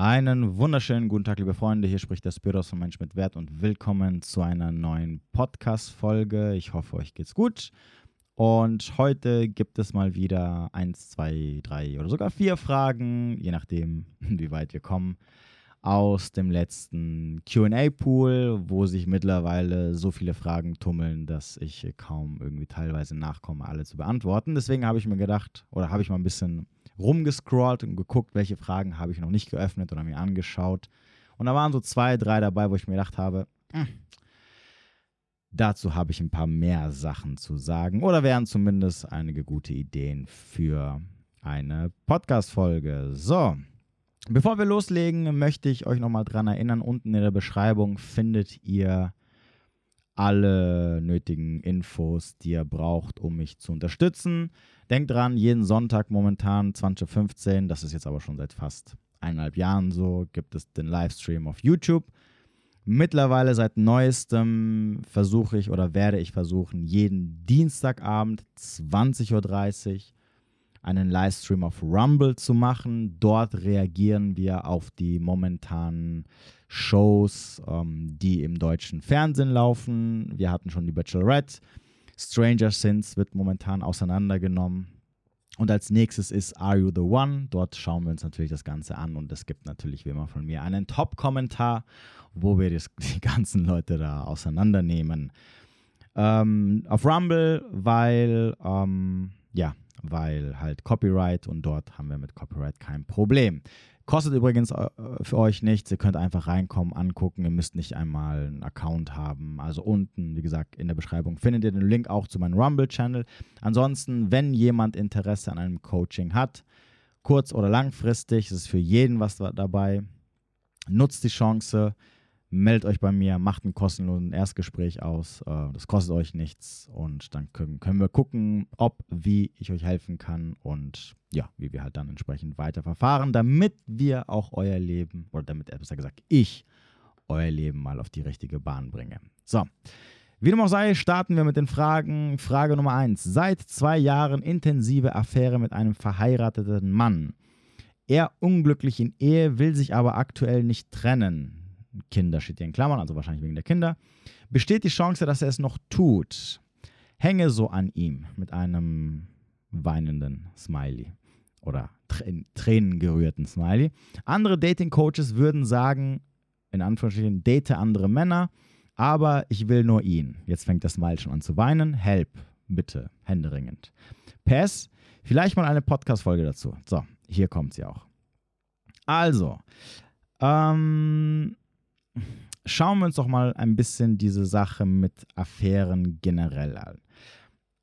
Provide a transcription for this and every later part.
Einen wunderschönen guten Tag, liebe Freunde. Hier spricht der Spiros von Mensch mit Wert und willkommen zu einer neuen Podcast-Folge. Ich hoffe, euch geht's gut. Und heute gibt es mal wieder eins, zwei, drei oder sogar vier Fragen, je nachdem, wie weit wir kommen, aus dem letzten QA-Pool, wo sich mittlerweile so viele Fragen tummeln, dass ich kaum irgendwie teilweise nachkomme, alle zu beantworten. Deswegen habe ich mir gedacht, oder habe ich mal ein bisschen rumgescrollt und geguckt, welche Fragen habe ich noch nicht geöffnet oder mir angeschaut. Und da waren so zwei, drei dabei, wo ich mir gedacht habe, mh, hm, dazu habe ich ein paar mehr Sachen zu sagen oder wären zumindest einige gute Ideen für eine Podcast-Folge. So, bevor wir loslegen, möchte ich euch nochmal dran erinnern, unten in der Beschreibung findet ihr alle nötigen Infos, die ihr braucht, um mich zu unterstützen. Denkt dran, jeden Sonntag momentan 20.15 Uhr, das ist jetzt aber schon seit fast eineinhalb Jahren so, gibt es den Livestream auf YouTube. Mittlerweile seit neuestem versuche ich oder werde ich versuchen, jeden Dienstagabend 20.30 Uhr einen Livestream auf Rumble zu machen. Dort reagieren wir auf die momentanen Shows, ähm, die im deutschen Fernsehen laufen. Wir hatten schon die Bachelorette. Stranger Things wird momentan auseinandergenommen. Und als nächstes ist Are You the One? Dort schauen wir uns natürlich das Ganze an und es gibt natürlich wie immer von mir einen Top-Kommentar, wo wir die ganzen Leute da auseinandernehmen. Ähm, auf Rumble, weil, ähm, ja, weil halt Copyright und dort haben wir mit Copyright kein Problem. Kostet übrigens äh, für euch nichts. Ihr könnt einfach reinkommen, angucken. Ihr müsst nicht einmal einen Account haben. Also unten, wie gesagt, in der Beschreibung findet ihr den Link auch zu meinem Rumble-Channel. Ansonsten, wenn jemand Interesse an einem Coaching hat, kurz- oder langfristig, es ist für jeden was dabei, nutzt die Chance meldet euch bei mir, macht ein kostenloses Erstgespräch aus. Äh, das kostet euch nichts und dann können, können wir gucken, ob, wie ich euch helfen kann und ja, wie wir halt dann entsprechend weiter verfahren, damit wir auch euer Leben, oder damit, besser gesagt, ich euer Leben mal auf die richtige Bahn bringe. So. Wie dem auch sei, starten wir mit den Fragen. Frage Nummer 1. Seit zwei Jahren intensive Affäre mit einem verheirateten Mann. Er unglücklich in Ehe, will sich aber aktuell nicht trennen. Kinder steht hier in Klammern, also wahrscheinlich wegen der Kinder, besteht die Chance, dass er es noch tut. Hänge so an ihm mit einem weinenden Smiley oder tränengerührten Smiley. Andere Dating-Coaches würden sagen, in Anführungsstrichen, date andere Männer, aber ich will nur ihn. Jetzt fängt das Smile schon an zu weinen. Help, bitte, händeringend. Pass, vielleicht mal eine Podcast-Folge dazu. So, hier kommt sie auch. Also, ähm, schauen wir uns doch mal ein bisschen diese Sache mit Affären generell an.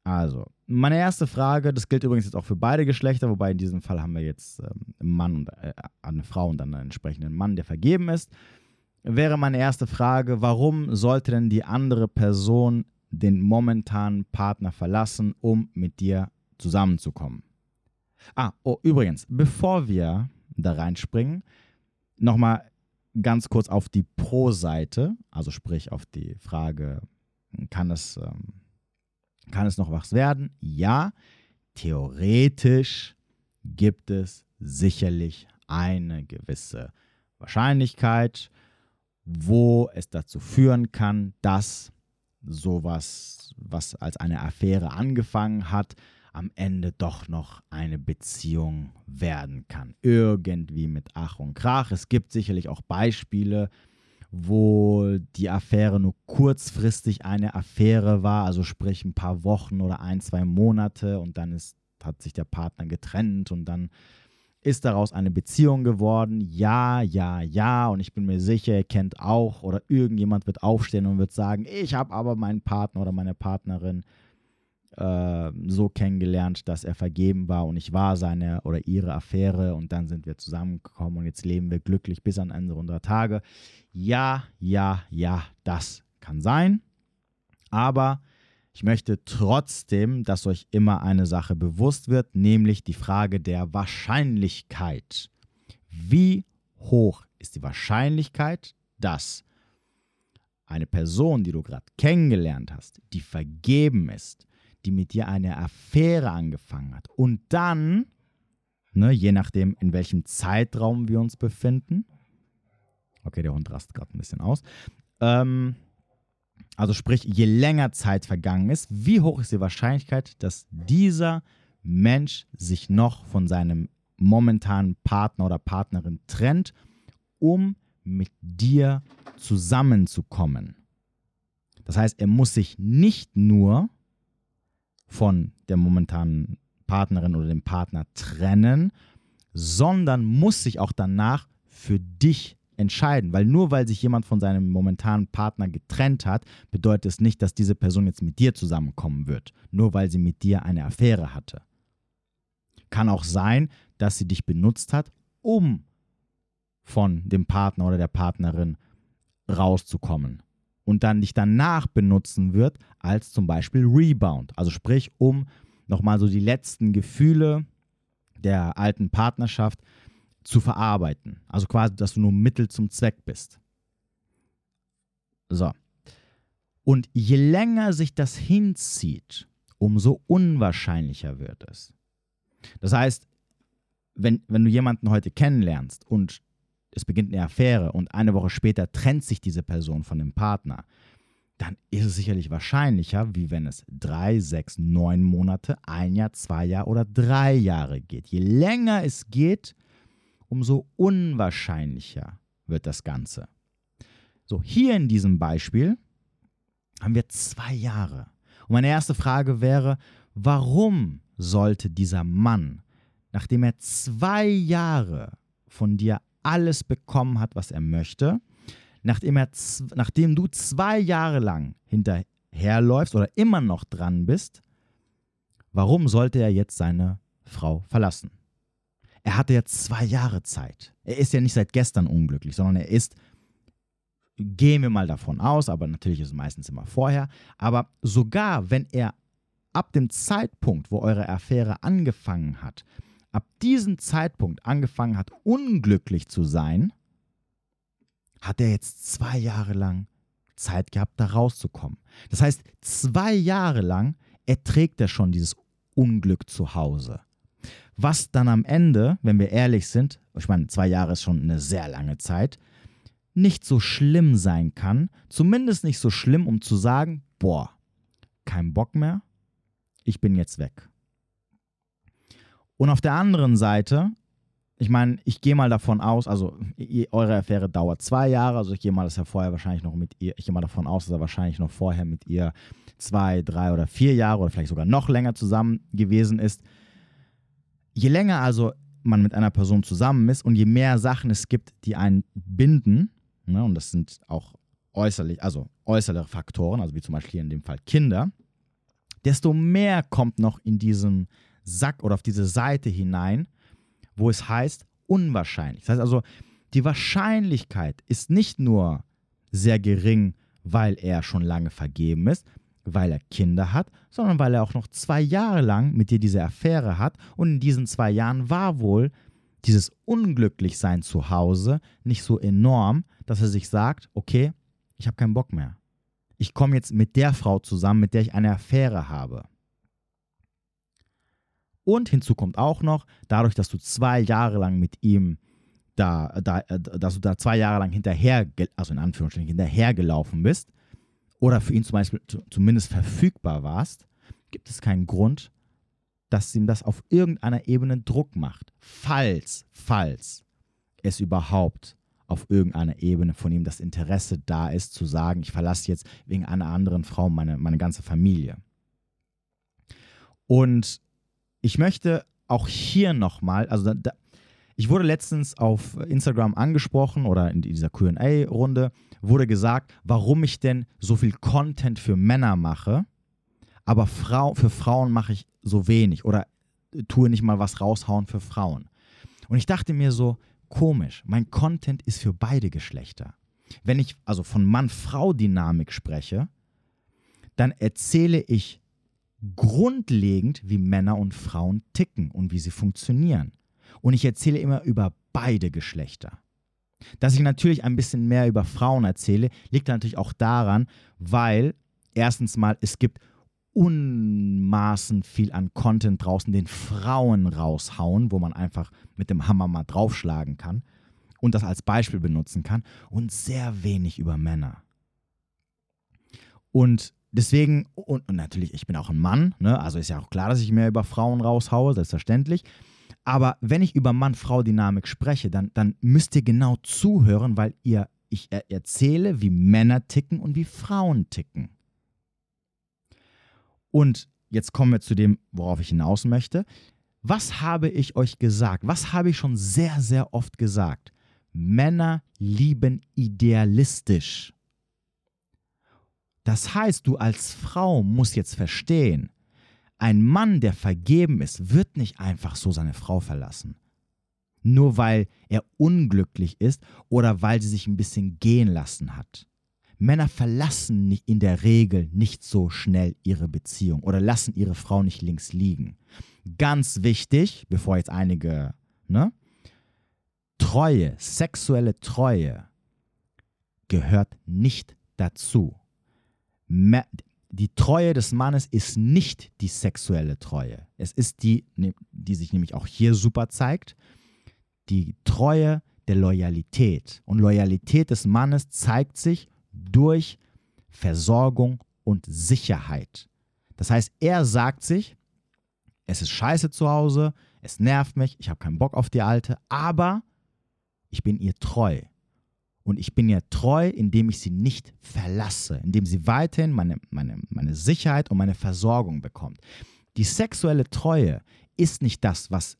Also, meine erste Frage, das gilt übrigens jetzt auch für beide Geschlechter, wobei in diesem Fall haben wir jetzt ähm, einen Mann und äh, eine Frau und dann einen entsprechenden Mann, der vergeben ist. Wäre meine erste Frage, warum sollte denn die andere Person den momentanen Partner verlassen, um mit dir zusammenzukommen? Ah, oh, übrigens, bevor wir da reinspringen, nochmal ganz kurz auf die Pro-Seite, also sprich auf die Frage, kann es, ähm, kann es noch was werden? Ja, theoretisch gibt es sicherlich eine gewisse Wahrscheinlichkeit, wo es dazu führen kann, dass sowas, was als eine Affäre angefangen hat, am Ende doch noch eine Beziehung werden kann. Irgendwie mit Ach und Krach. Es gibt sicherlich auch Beispiele, wo die Affäre nur kurzfristig eine Affäre war, also sprich ein paar Wochen oder ein, zwei Monate und dann ist, hat sich der Partner getrennt und dann ist daraus eine Beziehung geworden. Ja, ja, ja. Und ich bin mir sicher, ihr kennt auch oder irgendjemand wird aufstehen und wird sagen, ich habe aber meinen Partner oder meine Partnerin äh, so kennengelernt, dass er vergeben war und ich war seine oder ihre Affäre und dann sind wir zusammengekommen und jetzt leben wir glücklich bis an Ende unserer Tage. Ja, ja, ja, das kann sein. Aber ich möchte trotzdem, dass euch immer eine Sache bewusst wird, nämlich die Frage der Wahrscheinlichkeit. Wie hoch ist die Wahrscheinlichkeit, dass eine Person, die du gerade kennengelernt hast, die vergeben ist, die mit dir eine Affäre angefangen hat und dann ne, je nachdem, in welchem Zeitraum wir uns befinden. Okay, der Hund rastet gerade ein bisschen aus. Ähm, also sprich, je länger Zeit vergangen ist, wie hoch ist die Wahrscheinlichkeit, dass dieser Mensch sich noch von seinem momentanen Partner oder Partnerin trennt, um mit dir zusammenzukommen. Das heißt, er muss sich nicht nur von der momentanen Partnerin oder dem Partner trennen, sondern muss sich auch danach für dich entscheiden. Weil nur weil sich jemand von seinem momentanen Partner getrennt hat, bedeutet es nicht, dass diese Person jetzt mit dir zusammenkommen wird. Nur weil sie mit dir eine Affäre hatte. Kann auch sein, dass sie dich benutzt hat, um von dem Partner oder der Partnerin rauszukommen und dann dich danach benutzen wird als zum Beispiel Rebound. Also sprich, um nochmal so die letzten Gefühle der alten Partnerschaft zu verarbeiten. Also quasi, dass du nur Mittel zum Zweck bist. So. Und je länger sich das hinzieht, umso unwahrscheinlicher wird es. Das heißt, wenn, wenn du jemanden heute kennenlernst und es beginnt eine Affäre und eine Woche später trennt sich diese Person von dem Partner, dann ist es sicherlich wahrscheinlicher, wie wenn es drei, sechs, neun Monate, ein Jahr, zwei Jahre oder drei Jahre geht. Je länger es geht, umso unwahrscheinlicher wird das Ganze. So, hier in diesem Beispiel haben wir zwei Jahre. Und meine erste Frage wäre, warum sollte dieser Mann, nachdem er zwei Jahre von dir alles bekommen hat, was er möchte, nachdem, er, nachdem du zwei Jahre lang hinterherläufst oder immer noch dran bist, warum sollte er jetzt seine Frau verlassen? Er hatte ja zwei Jahre Zeit. Er ist ja nicht seit gestern unglücklich, sondern er ist, gehen wir mal davon aus, aber natürlich ist es meistens immer vorher, aber sogar wenn er ab dem Zeitpunkt, wo eure Affäre angefangen hat, ab diesem Zeitpunkt angefangen hat, unglücklich zu sein, hat er jetzt zwei Jahre lang Zeit gehabt, da rauszukommen. Das heißt, zwei Jahre lang erträgt er schon dieses Unglück zu Hause. Was dann am Ende, wenn wir ehrlich sind, ich meine, zwei Jahre ist schon eine sehr lange Zeit, nicht so schlimm sein kann, zumindest nicht so schlimm, um zu sagen, boah, kein Bock mehr, ich bin jetzt weg. Und auf der anderen Seite, ich meine, ich gehe mal davon aus, also eure Affäre dauert zwei Jahre, also ich gehe mal, dass er vorher wahrscheinlich noch mit ihr, ich gehe mal davon aus, dass er wahrscheinlich noch vorher mit ihr zwei, drei oder vier Jahre oder vielleicht sogar noch länger zusammen gewesen ist. Je länger also man mit einer Person zusammen ist und je mehr Sachen es gibt, die einen binden, ne, und das sind auch äußerlich, also äußere Faktoren, also wie zum Beispiel in dem Fall Kinder, desto mehr kommt noch in diesem Sack oder auf diese Seite hinein, wo es heißt unwahrscheinlich. Das heißt also, die Wahrscheinlichkeit ist nicht nur sehr gering, weil er schon lange vergeben ist, weil er Kinder hat, sondern weil er auch noch zwei Jahre lang mit dir diese Affäre hat und in diesen zwei Jahren war wohl dieses Unglücklichsein zu Hause nicht so enorm, dass er sich sagt, okay, ich habe keinen Bock mehr. Ich komme jetzt mit der Frau zusammen, mit der ich eine Affäre habe. Und hinzu kommt auch noch, dadurch, dass du zwei Jahre lang mit ihm da, da äh, dass du da zwei Jahre lang hinterher, also in Anführungsstrichen hinterhergelaufen bist oder für ihn zum Beispiel zumindest verfügbar warst, gibt es keinen Grund, dass ihm das auf irgendeiner Ebene Druck macht. Falls, falls es überhaupt auf irgendeiner Ebene von ihm das Interesse da ist, zu sagen, ich verlasse jetzt wegen einer anderen Frau meine, meine ganze Familie. Und ich möchte auch hier nochmal, also da, ich wurde letztens auf Instagram angesprochen oder in dieser QA-Runde wurde gesagt, warum ich denn so viel Content für Männer mache, aber Frau, für Frauen mache ich so wenig oder tue nicht mal was raushauen für Frauen. Und ich dachte mir so, komisch, mein Content ist für beide Geschlechter. Wenn ich also von Mann-Frau-Dynamik spreche, dann erzähle ich grundlegend, wie Männer und Frauen ticken und wie sie funktionieren. Und ich erzähle immer über beide Geschlechter. Dass ich natürlich ein bisschen mehr über Frauen erzähle, liegt natürlich auch daran, weil erstens mal es gibt unmaßen viel an Content draußen, den Frauen raushauen, wo man einfach mit dem Hammer mal draufschlagen kann und das als Beispiel benutzen kann und sehr wenig über Männer. Und deswegen, und, und natürlich, ich bin auch ein Mann, ne? also ist ja auch klar, dass ich mehr über Frauen raushaue, selbstverständlich. Aber wenn ich über Mann-Frau-Dynamik spreche, dann, dann müsst ihr genau zuhören, weil ihr, ich erzähle, wie Männer ticken und wie Frauen ticken. Und jetzt kommen wir zu dem, worauf ich hinaus möchte. Was habe ich euch gesagt? Was habe ich schon sehr, sehr oft gesagt? Männer lieben idealistisch. Das heißt, du als Frau musst jetzt verstehen, ein Mann, der vergeben ist, wird nicht einfach so seine Frau verlassen. Nur weil er unglücklich ist oder weil sie sich ein bisschen gehen lassen hat. Männer verlassen in der Regel nicht so schnell ihre Beziehung oder lassen ihre Frau nicht links liegen. Ganz wichtig, bevor jetzt einige, ne? Treue, sexuelle Treue gehört nicht dazu. Die Treue des Mannes ist nicht die sexuelle Treue. Es ist die, ne, die sich nämlich auch hier super zeigt, die Treue der Loyalität. Und Loyalität des Mannes zeigt sich durch Versorgung und Sicherheit. Das heißt, er sagt sich, es ist scheiße zu Hause, es nervt mich, ich habe keinen Bock auf die Alte, aber ich bin ihr treu. Und ich bin ihr treu, indem ich sie nicht verlasse, indem sie weiterhin meine, meine, meine Sicherheit und meine Versorgung bekommt. Die sexuelle Treue ist nicht das, was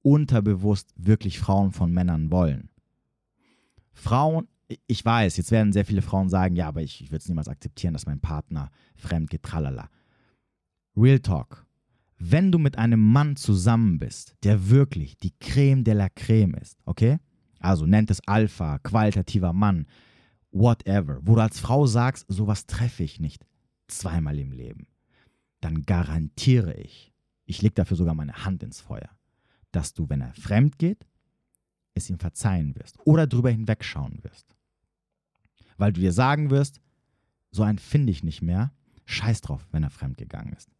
unterbewusst wirklich Frauen von Männern wollen. Frauen ich weiß, jetzt werden sehr viele Frauen sagen, ja, aber ich, ich würde es niemals akzeptieren, dass mein Partner fremd geht, tralala. Real Talk. Wenn du mit einem Mann zusammen bist, der wirklich die Creme de la Creme ist, okay? Also nennt es Alpha, qualitativer Mann, whatever, wo du als Frau sagst, sowas treffe ich nicht zweimal im Leben, dann garantiere ich, ich lege dafür sogar meine Hand ins Feuer, dass du, wenn er fremd geht, es ihm verzeihen wirst oder drüber hinwegschauen wirst weil du dir sagen wirst, so einen finde ich nicht mehr. Scheiß drauf, wenn er fremdgegangen ist.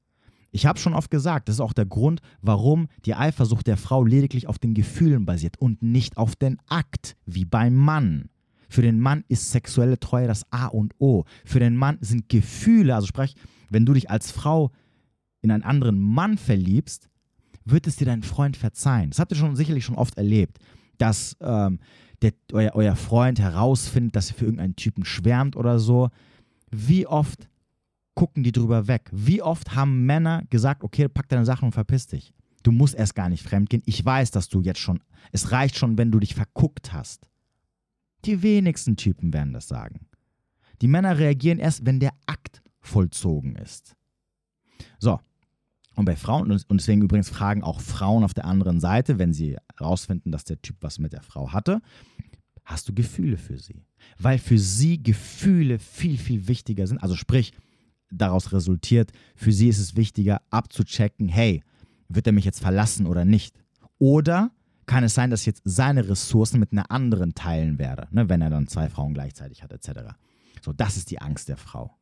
Ich habe schon oft gesagt, das ist auch der Grund, warum die Eifersucht der Frau lediglich auf den Gefühlen basiert und nicht auf den Akt, wie beim Mann. Für den Mann ist sexuelle Treue das A und O. Für den Mann sind Gefühle, also sprich, wenn du dich als Frau in einen anderen Mann verliebst, wird es dir dein Freund verzeihen. Das habt ihr schon sicherlich schon oft erlebt, dass ähm, der, euer, euer Freund herausfindet, dass ihr für irgendeinen Typen schwärmt oder so, wie oft gucken die drüber weg? Wie oft haben Männer gesagt, okay, pack deine Sachen und verpiss dich? Du musst erst gar nicht fremdgehen. Ich weiß, dass du jetzt schon, es reicht schon, wenn du dich verguckt hast. Die wenigsten Typen werden das sagen. Die Männer reagieren erst, wenn der Akt vollzogen ist. So, und bei Frauen, und deswegen übrigens fragen auch Frauen auf der anderen Seite, wenn sie herausfinden, dass der Typ was mit der Frau hatte, hast du Gefühle für sie? Weil für sie Gefühle viel, viel wichtiger sind. Also sprich, daraus resultiert, für sie ist es wichtiger abzuchecken, hey, wird er mich jetzt verlassen oder nicht? Oder kann es sein, dass ich jetzt seine Ressourcen mit einer anderen teilen werde, ne, wenn er dann zwei Frauen gleichzeitig hat, etc. So, das ist die Angst der Frau.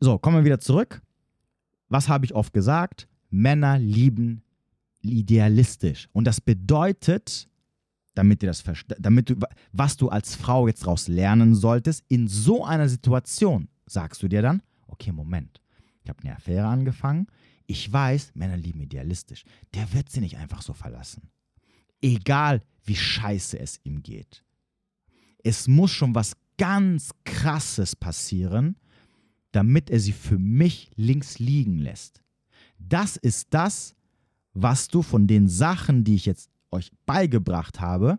So, kommen wir wieder zurück. Was habe ich oft gesagt? Männer lieben idealistisch. Und das bedeutet, damit, dir das, damit du, was du als Frau jetzt daraus lernen solltest, in so einer Situation sagst du dir dann, okay, Moment, ich habe eine Affäre angefangen, ich weiß, Männer lieben idealistisch. Der wird sie nicht einfach so verlassen. Egal, wie scheiße es ihm geht. Es muss schon was ganz Krasses passieren, damit er sie für mich links liegen lässt. Das ist das, was du von den Sachen, die ich jetzt euch beigebracht habe,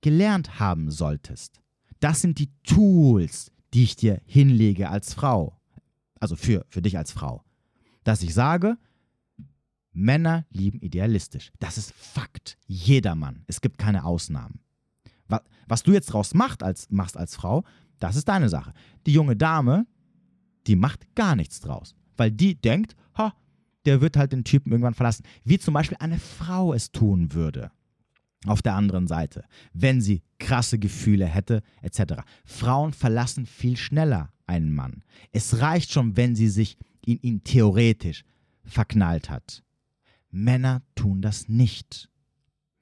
gelernt haben solltest. Das sind die Tools, die ich dir hinlege als Frau. Also für, für dich als Frau. Dass ich sage, Männer lieben idealistisch. Das ist Fakt. Jedermann. Es gibt keine Ausnahmen. Was, was du jetzt draus machst als, machst als Frau, das ist deine Sache. Die junge Dame, die macht gar nichts draus. Weil die denkt, ha, der wird halt den Typen irgendwann verlassen. Wie zum Beispiel eine Frau es tun würde. Auf der anderen Seite, wenn sie krasse Gefühle hätte, etc. Frauen verlassen viel schneller einen Mann. Es reicht schon, wenn sie sich in ihn theoretisch verknallt hat. Männer tun das nicht.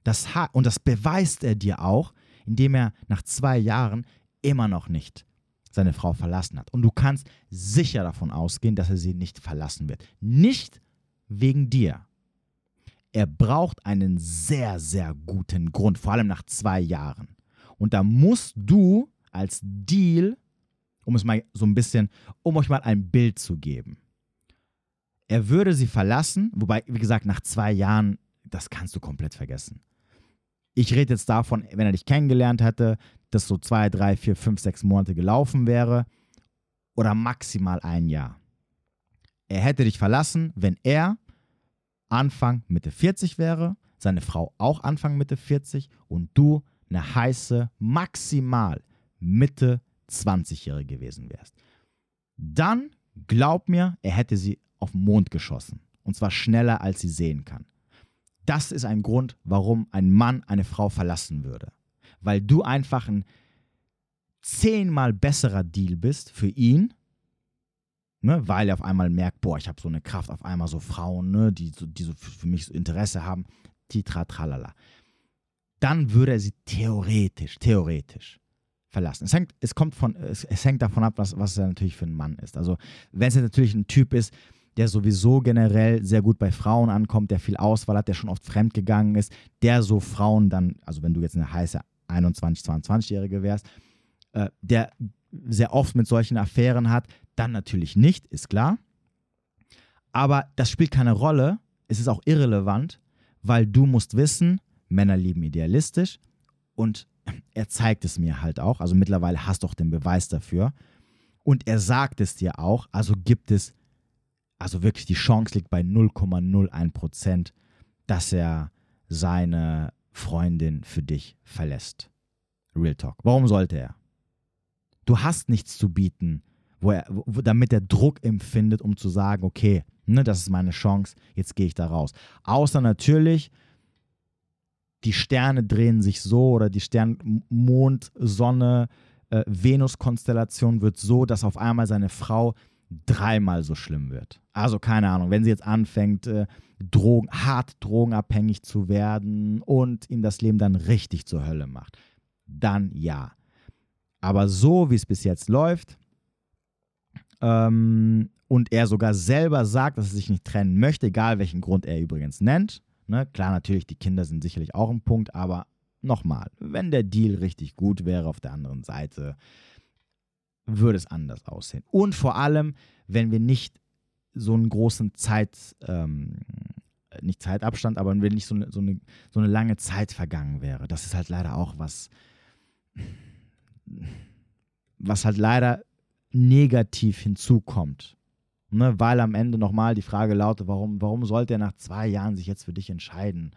Das und das beweist er dir auch, indem er nach zwei Jahren immer noch nicht seine Frau verlassen hat. Und du kannst sicher davon ausgehen, dass er sie nicht verlassen wird. Nicht wegen dir. Er braucht einen sehr, sehr guten Grund, vor allem nach zwei Jahren. Und da musst du als Deal, um es mal so ein bisschen, um euch mal ein Bild zu geben. Er würde sie verlassen, wobei, wie gesagt, nach zwei Jahren, das kannst du komplett vergessen. Ich rede jetzt davon, wenn er dich kennengelernt hätte, dass so zwei, drei, vier, fünf, sechs Monate gelaufen wäre oder maximal ein Jahr. Er hätte dich verlassen, wenn er Anfang Mitte 40 wäre, seine Frau auch Anfang Mitte 40 und du eine heiße, maximal Mitte 20-Jährige gewesen wärst. Dann glaub mir, er hätte sie auf den Mond geschossen. Und zwar schneller, als sie sehen kann. Das ist ein Grund, warum ein Mann eine Frau verlassen würde. Weil du einfach ein zehnmal besserer Deal bist für ihn, ne, weil er auf einmal merkt, boah, ich habe so eine Kraft, auf einmal so Frauen, ne, die, so, die so für mich so Interesse haben, titra, tralala. Dann würde er sie theoretisch, theoretisch verlassen. Es hängt, es kommt von, es, es hängt davon ab, was, was er natürlich für ein Mann ist. Also, wenn es natürlich ein Typ ist, der sowieso generell sehr gut bei Frauen ankommt, der viel Auswahl hat, der schon oft fremd gegangen ist, der so Frauen dann, also wenn du jetzt eine heiße 21, 22-Jährige wärst, äh, der sehr oft mit solchen Affären hat, dann natürlich nicht, ist klar. Aber das spielt keine Rolle, es ist auch irrelevant, weil du musst wissen, Männer lieben idealistisch und er zeigt es mir halt auch, also mittlerweile hast du auch den Beweis dafür und er sagt es dir auch, also gibt es also wirklich die Chance liegt bei 0,01 Prozent, dass er seine Freundin für dich verlässt. Real Talk. Warum sollte er? Du hast nichts zu bieten, wo er, wo, damit er Druck empfindet, um zu sagen, okay, ne, das ist meine Chance, jetzt gehe ich da raus. Außer natürlich, die Sterne drehen sich so oder die Stern, Mond, Sonne, äh, Venus-Konstellation wird so, dass auf einmal seine Frau dreimal so schlimm wird. Also keine Ahnung, wenn sie jetzt anfängt, äh, Drogen, hart drogenabhängig zu werden und ihm das Leben dann richtig zur Hölle macht, dann ja. Aber so wie es bis jetzt läuft ähm, und er sogar selber sagt, dass er sich nicht trennen möchte, egal welchen Grund er übrigens nennt, ne? klar natürlich, die Kinder sind sicherlich auch ein Punkt, aber nochmal, wenn der Deal richtig gut wäre auf der anderen Seite, würde es anders aussehen. Und vor allem, wenn wir nicht so einen großen Zeit, ähm, nicht Zeitabstand, aber wenn nicht so eine, so, eine, so eine lange Zeit vergangen wäre. Das ist halt leider auch was, was halt leider negativ hinzukommt. Ne? Weil am Ende nochmal die Frage lautet, warum, warum sollte er nach zwei Jahren sich jetzt für dich entscheiden?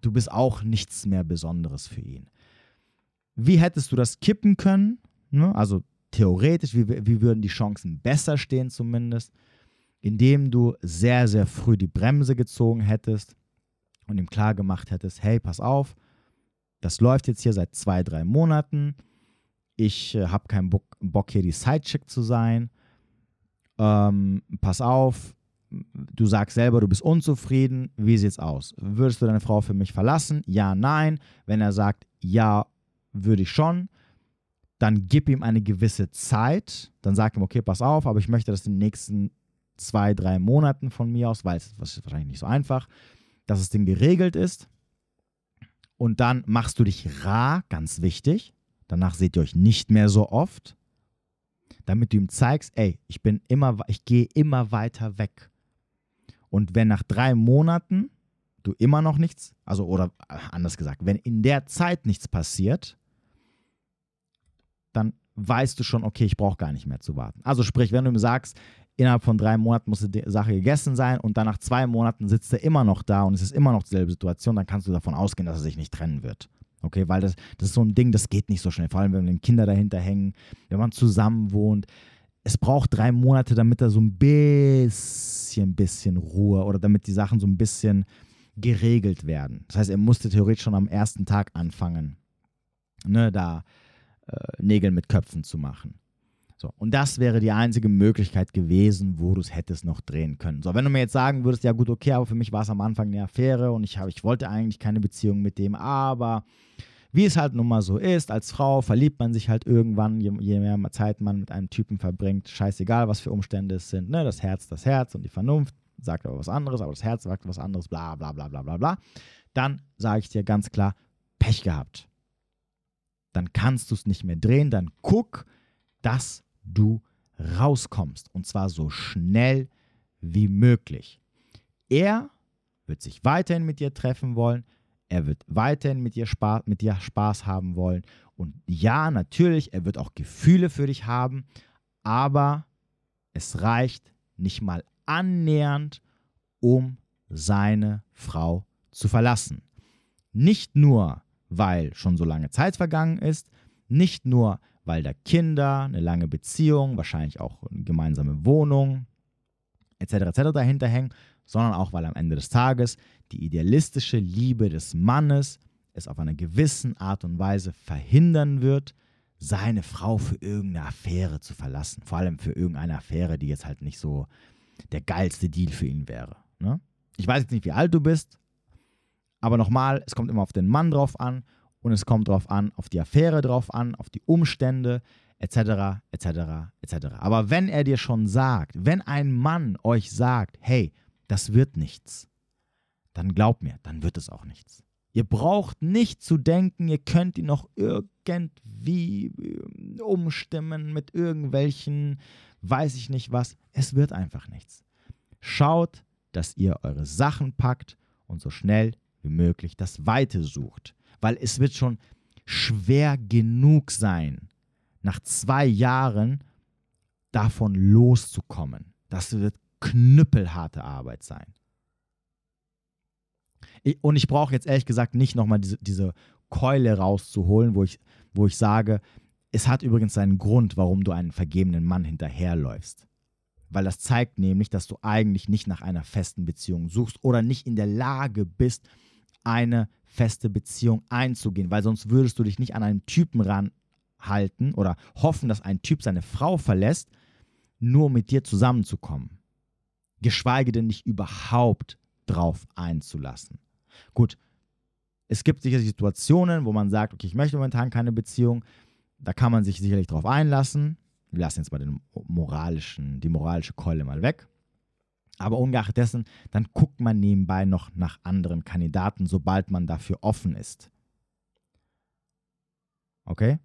Du bist auch nichts mehr Besonderes für ihn. Wie hättest du das kippen können? Ne? Also theoretisch, wie, wie würden die Chancen besser stehen zumindest, indem du sehr, sehr früh die Bremse gezogen hättest und ihm klar gemacht hättest, hey, pass auf, das läuft jetzt hier seit zwei, drei Monaten. Ich äh, habe keinen Bock, Bock, hier die Sidechick zu sein. Ähm, pass auf, du sagst selber, du bist unzufrieden. Wie sieht's aus? Würdest du deine Frau für mich verlassen? Ja, nein. Wenn er sagt, ja, würde ich schon, dann gib ihm eine gewisse Zeit, dann sag ihm, okay, pass auf, aber ich möchte das in den nächsten zwei, drei Monaten von mir aus, weil es ist wahrscheinlich nicht so einfach, dass das Ding geregelt ist. Und dann machst du dich rar, ganz wichtig. Danach seht ihr euch nicht mehr so oft, damit du ihm zeigst, ey, ich bin immer, ich gehe immer weiter weg. Und wenn nach drei Monaten du immer noch nichts, also oder anders gesagt, wenn in der Zeit nichts passiert, dann weißt du schon, okay, ich brauche gar nicht mehr zu warten. Also sprich, wenn du ihm sagst, innerhalb von drei Monaten muss die Sache gegessen sein und dann nach zwei Monaten sitzt er immer noch da und es ist immer noch dieselbe Situation, dann kannst du davon ausgehen, dass er sich nicht trennen wird. Okay, weil das, das ist so ein Ding, das geht nicht so schnell, vor allem wenn Kinder dahinter hängen, wenn man zusammen wohnt. Es braucht drei Monate, damit da so ein bisschen, bisschen Ruhe oder damit die Sachen so ein bisschen geregelt werden. Das heißt, er musste theoretisch schon am ersten Tag anfangen, ne, da äh, Nägel mit Köpfen zu machen. So, und das wäre die einzige Möglichkeit gewesen, wo du es hättest noch drehen können. So, wenn du mir jetzt sagen würdest, ja gut, okay, aber für mich war es am Anfang eine Affäre und ich, hab, ich wollte eigentlich keine Beziehung mit dem, aber wie es halt nun mal so ist, als Frau verliebt man sich halt irgendwann, je, je mehr Zeit man mit einem Typen verbringt, scheißegal, was für Umstände es sind, ne? das Herz, das Herz und die Vernunft sagt aber was anderes, aber das Herz sagt was anderes, bla bla bla bla bla bla. Dann sage ich dir ganz klar, Pech gehabt. Dann kannst du es nicht mehr drehen, dann guck, dass du rauskommst. Und zwar so schnell wie möglich. Er wird sich weiterhin mit dir treffen wollen. Er wird weiterhin mit dir, Spaß, mit dir Spaß haben wollen. Und ja, natürlich, er wird auch Gefühle für dich haben. Aber es reicht nicht mal annähernd, um seine Frau zu verlassen. Nicht nur, weil schon so lange Zeit vergangen ist, nicht nur, weil da Kinder, eine lange Beziehung, wahrscheinlich auch eine gemeinsame Wohnung etc. etc. dahinter hängen, sondern auch, weil am Ende des Tages die idealistische Liebe des Mannes es auf eine gewisse Art und Weise verhindern wird, seine Frau für irgendeine Affäre zu verlassen. Vor allem für irgendeine Affäre, die jetzt halt nicht so der geilste Deal für ihn wäre. Ne? Ich weiß jetzt nicht, wie alt du bist, aber nochmal, es kommt immer auf den Mann drauf an und es kommt darauf an, auf die Affäre drauf an, auf die Umstände, etc., etc., etc. Aber wenn er dir schon sagt, wenn ein Mann euch sagt, hey, das wird nichts, dann glaubt mir, dann wird es auch nichts. Ihr braucht nicht zu denken, ihr könnt ihn noch irgendwie äh, umstimmen mit irgendwelchen, weiß ich nicht was. Es wird einfach nichts. Schaut, dass ihr eure Sachen packt und so schnell wie möglich das Weite sucht weil es wird schon schwer genug sein, nach zwei Jahren davon loszukommen. Das wird knüppelharte Arbeit sein. Und ich brauche jetzt ehrlich gesagt nicht nochmal diese, diese Keule rauszuholen, wo ich, wo ich sage, es hat übrigens seinen Grund, warum du einen vergebenen Mann hinterherläufst. Weil das zeigt nämlich, dass du eigentlich nicht nach einer festen Beziehung suchst oder nicht in der Lage bist, eine feste Beziehung einzugehen, weil sonst würdest du dich nicht an einen Typen ranhalten oder hoffen, dass ein Typ seine Frau verlässt, nur mit dir zusammenzukommen. Geschweige denn dich überhaupt drauf einzulassen. Gut, es gibt sicher Situationen, wo man sagt, okay, ich möchte momentan keine Beziehung. Da kann man sich sicherlich drauf einlassen. Wir lassen jetzt mal den moralischen, die moralische Keule mal weg. Aber ungeachtet dessen, dann guckt man nebenbei noch nach anderen Kandidaten, sobald man dafür offen ist. Okay?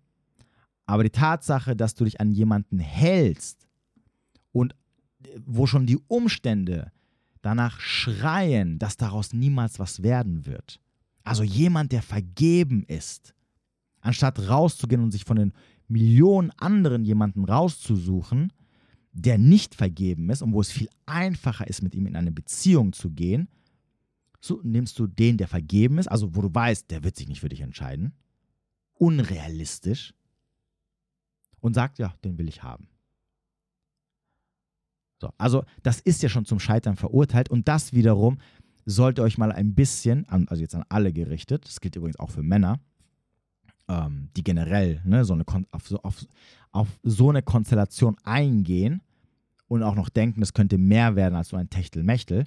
Aber die Tatsache, dass du dich an jemanden hältst und äh, wo schon die Umstände danach schreien, dass daraus niemals was werden wird. Also jemand, der vergeben ist, anstatt rauszugehen und sich von den Millionen anderen jemanden rauszusuchen, der nicht vergeben ist und wo es viel einfacher ist, mit ihm in eine Beziehung zu gehen, so nimmst du den, der vergeben ist, also wo du weißt, der wird sich nicht für dich entscheiden, unrealistisch und sagt, ja, den will ich haben. So, also das ist ja schon zum Scheitern verurteilt und das wiederum sollte euch mal ein bisschen, also jetzt an alle gerichtet, das gilt übrigens auch für Männer, ähm, die generell ne, so eine auf, so, auf, auf so eine Konstellation eingehen und auch noch denken, es könnte mehr werden als so ein Techtelmechtel,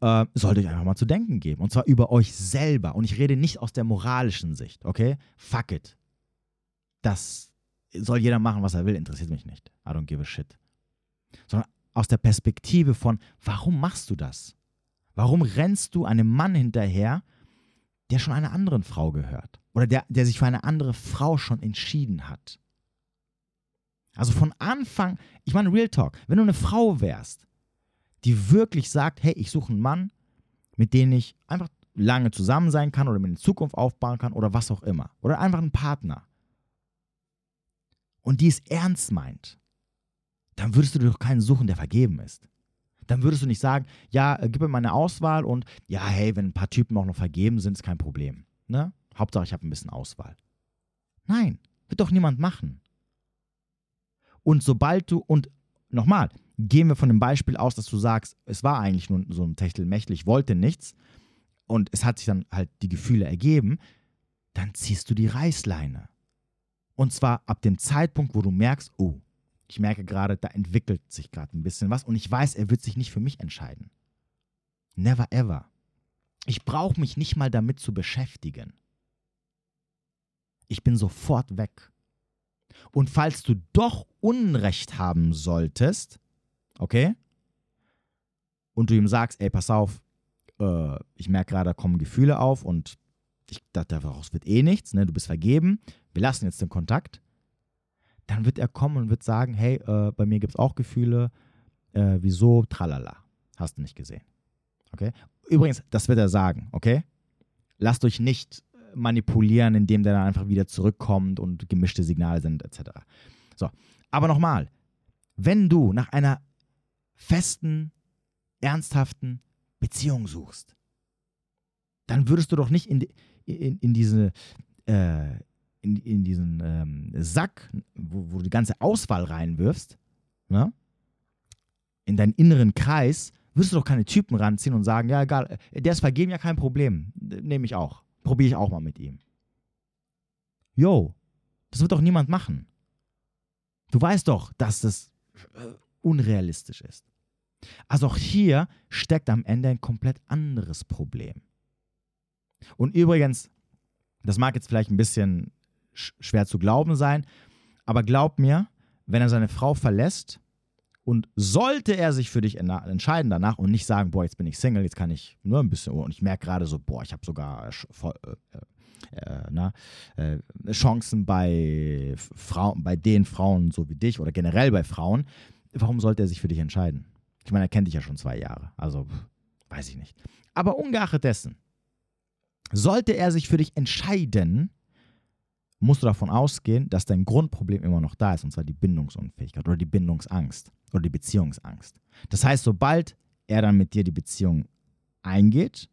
äh, sollte euch einfach mal zu denken geben. Und zwar über euch selber. Und ich rede nicht aus der moralischen Sicht, okay? Fuck it. Das soll jeder machen, was er will, interessiert mich nicht. I don't give a shit. Sondern aus der Perspektive von, warum machst du das? Warum rennst du einem Mann hinterher, der schon einer anderen Frau gehört? Oder der, der sich für eine andere Frau schon entschieden hat? Also von Anfang, ich meine Real Talk, wenn du eine Frau wärst, die wirklich sagt, hey, ich suche einen Mann, mit dem ich einfach lange zusammen sein kann oder mir eine Zukunft aufbauen kann oder was auch immer. Oder einfach einen Partner. Und die es ernst meint, dann würdest du dir doch keinen suchen, der vergeben ist. Dann würdest du nicht sagen, ja, äh, gib mir mal eine Auswahl und ja, hey, wenn ein paar Typen auch noch vergeben sind, ist kein Problem. Ne? Hauptsache, ich habe ein bisschen Auswahl. Nein, wird doch niemand machen. Und sobald du, und nochmal, gehen wir von dem Beispiel aus, dass du sagst, es war eigentlich nur so ein Techtelmechtel, ich wollte nichts und es hat sich dann halt die Gefühle ergeben, dann ziehst du die Reißleine. Und zwar ab dem Zeitpunkt, wo du merkst, oh, ich merke gerade, da entwickelt sich gerade ein bisschen was und ich weiß, er wird sich nicht für mich entscheiden. Never ever. Ich brauche mich nicht mal damit zu beschäftigen. Ich bin sofort weg. Und falls du doch Unrecht haben solltest, okay, und du ihm sagst, ey, pass auf, äh, ich merke gerade, da kommen Gefühle auf und ich, daraus wird eh nichts, ne? du bist vergeben, wir lassen jetzt den Kontakt, dann wird er kommen und wird sagen, hey, äh, bei mir gibt es auch Gefühle, äh, wieso, tralala, hast du nicht gesehen. Okay? Übrigens, das wird er sagen, okay? Lasst euch nicht manipulieren, indem der dann einfach wieder zurückkommt und gemischte Signale sind, etc. So, aber nochmal, wenn du nach einer festen, ernsthaften Beziehung suchst, dann würdest du doch nicht in, in, in diese, äh, in, in diesen ähm, Sack, wo, wo, du die ganze Auswahl reinwirfst, ne? in deinen inneren Kreis, wirst du doch keine Typen ranziehen und sagen, ja, egal, der ist vergeben, ja kein Problem. Nehme ich auch. Probiere ich auch mal mit ihm. Yo, das wird doch niemand machen. Du weißt doch, dass das äh, unrealistisch ist. Also auch hier steckt am Ende ein komplett anderes Problem. Und übrigens, das mag jetzt vielleicht ein bisschen schwer zu glauben sein, aber glaub mir, wenn er seine Frau verlässt und sollte er sich für dich entscheiden danach und nicht sagen, boah, jetzt bin ich Single, jetzt kann ich nur ein bisschen, und ich merke gerade so, boah, ich habe sogar äh, äh, na, äh, Chancen bei Frauen, bei den Frauen so wie dich oder generell bei Frauen, warum sollte er sich für dich entscheiden? Ich meine, er kennt dich ja schon zwei Jahre, also weiß ich nicht. Aber ungeachtet dessen, sollte er sich für dich entscheiden, musst du davon ausgehen, dass dein Grundproblem immer noch da ist, und zwar die Bindungsunfähigkeit oder die Bindungsangst oder die Beziehungsangst. Das heißt, sobald er dann mit dir die Beziehung eingeht,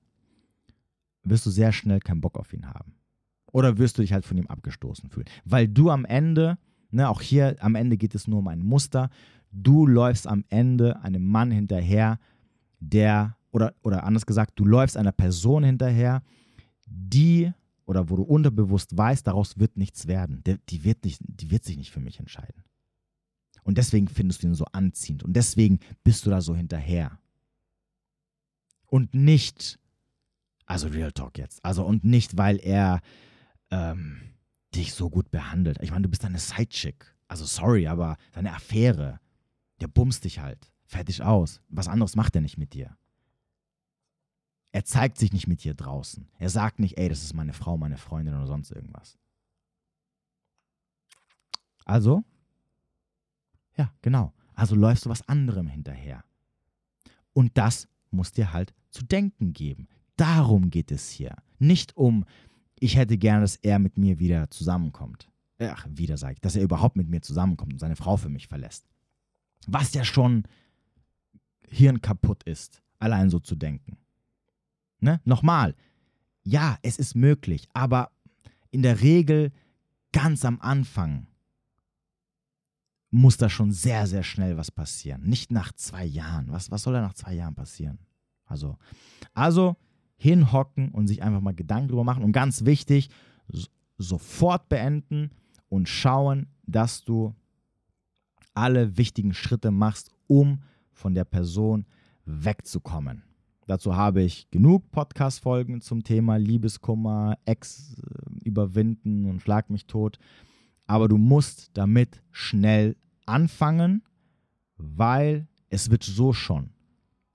wirst du sehr schnell keinen Bock auf ihn haben. Oder wirst du dich halt von ihm abgestoßen fühlen. Weil du am Ende, ne, auch hier am Ende geht es nur um ein Muster, du läufst am Ende einem Mann hinterher, der, oder, oder anders gesagt, du läufst einer Person hinterher, die oder wo du unterbewusst weißt, daraus wird nichts werden. Die, wird nicht, die wird sich nicht für mich entscheiden. Und deswegen findest du ihn so anziehend. Und deswegen bist du da so hinterher. Und nicht, also Real Talk jetzt, also und nicht, weil er ähm, dich so gut behandelt. Ich meine, du bist eine Sidechick. Also sorry, aber deine Affäre, der bumst dich halt. Fertig aus. Was anderes macht er nicht mit dir. Er zeigt sich nicht mit dir draußen. Er sagt nicht, ey, das ist meine Frau, meine Freundin oder sonst irgendwas. Also, ja, genau. Also läufst du was anderem hinterher. Und das muss dir halt zu denken geben. Darum geht es hier. Nicht um, ich hätte gerne, dass er mit mir wieder zusammenkommt. Ach, wieder sage ich, dass er überhaupt mit mir zusammenkommt und seine Frau für mich verlässt. Was ja schon Hirn kaputt ist, allein so zu denken. Ne? Nochmal, ja, es ist möglich, aber in der Regel ganz am Anfang muss da schon sehr, sehr schnell was passieren. Nicht nach zwei Jahren. Was, was soll da nach zwei Jahren passieren? Also, also hinhocken und sich einfach mal Gedanken drüber machen. Und ganz wichtig, sofort beenden und schauen, dass du alle wichtigen Schritte machst, um von der Person wegzukommen. Dazu habe ich genug Podcast-Folgen zum Thema Liebeskummer, Ex äh, überwinden und schlag mich tot. Aber du musst damit schnell anfangen, weil es wird so schon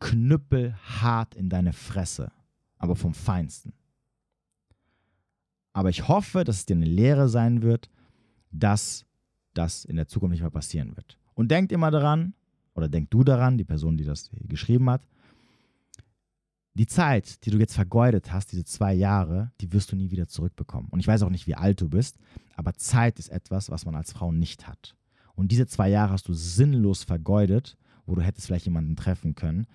knüppelhart in deine Fresse, aber vom Feinsten. Aber ich hoffe, dass es dir eine Lehre sein wird, dass das in der Zukunft nicht mehr passieren wird. Und denkt immer daran, oder denk du daran, die Person, die das geschrieben hat, die Zeit, die du jetzt vergeudet hast, diese zwei Jahre, die wirst du nie wieder zurückbekommen. Und ich weiß auch nicht, wie alt du bist, aber Zeit ist etwas, was man als Frau nicht hat. Und diese zwei Jahre hast du sinnlos vergeudet, wo du hättest vielleicht jemanden treffen können,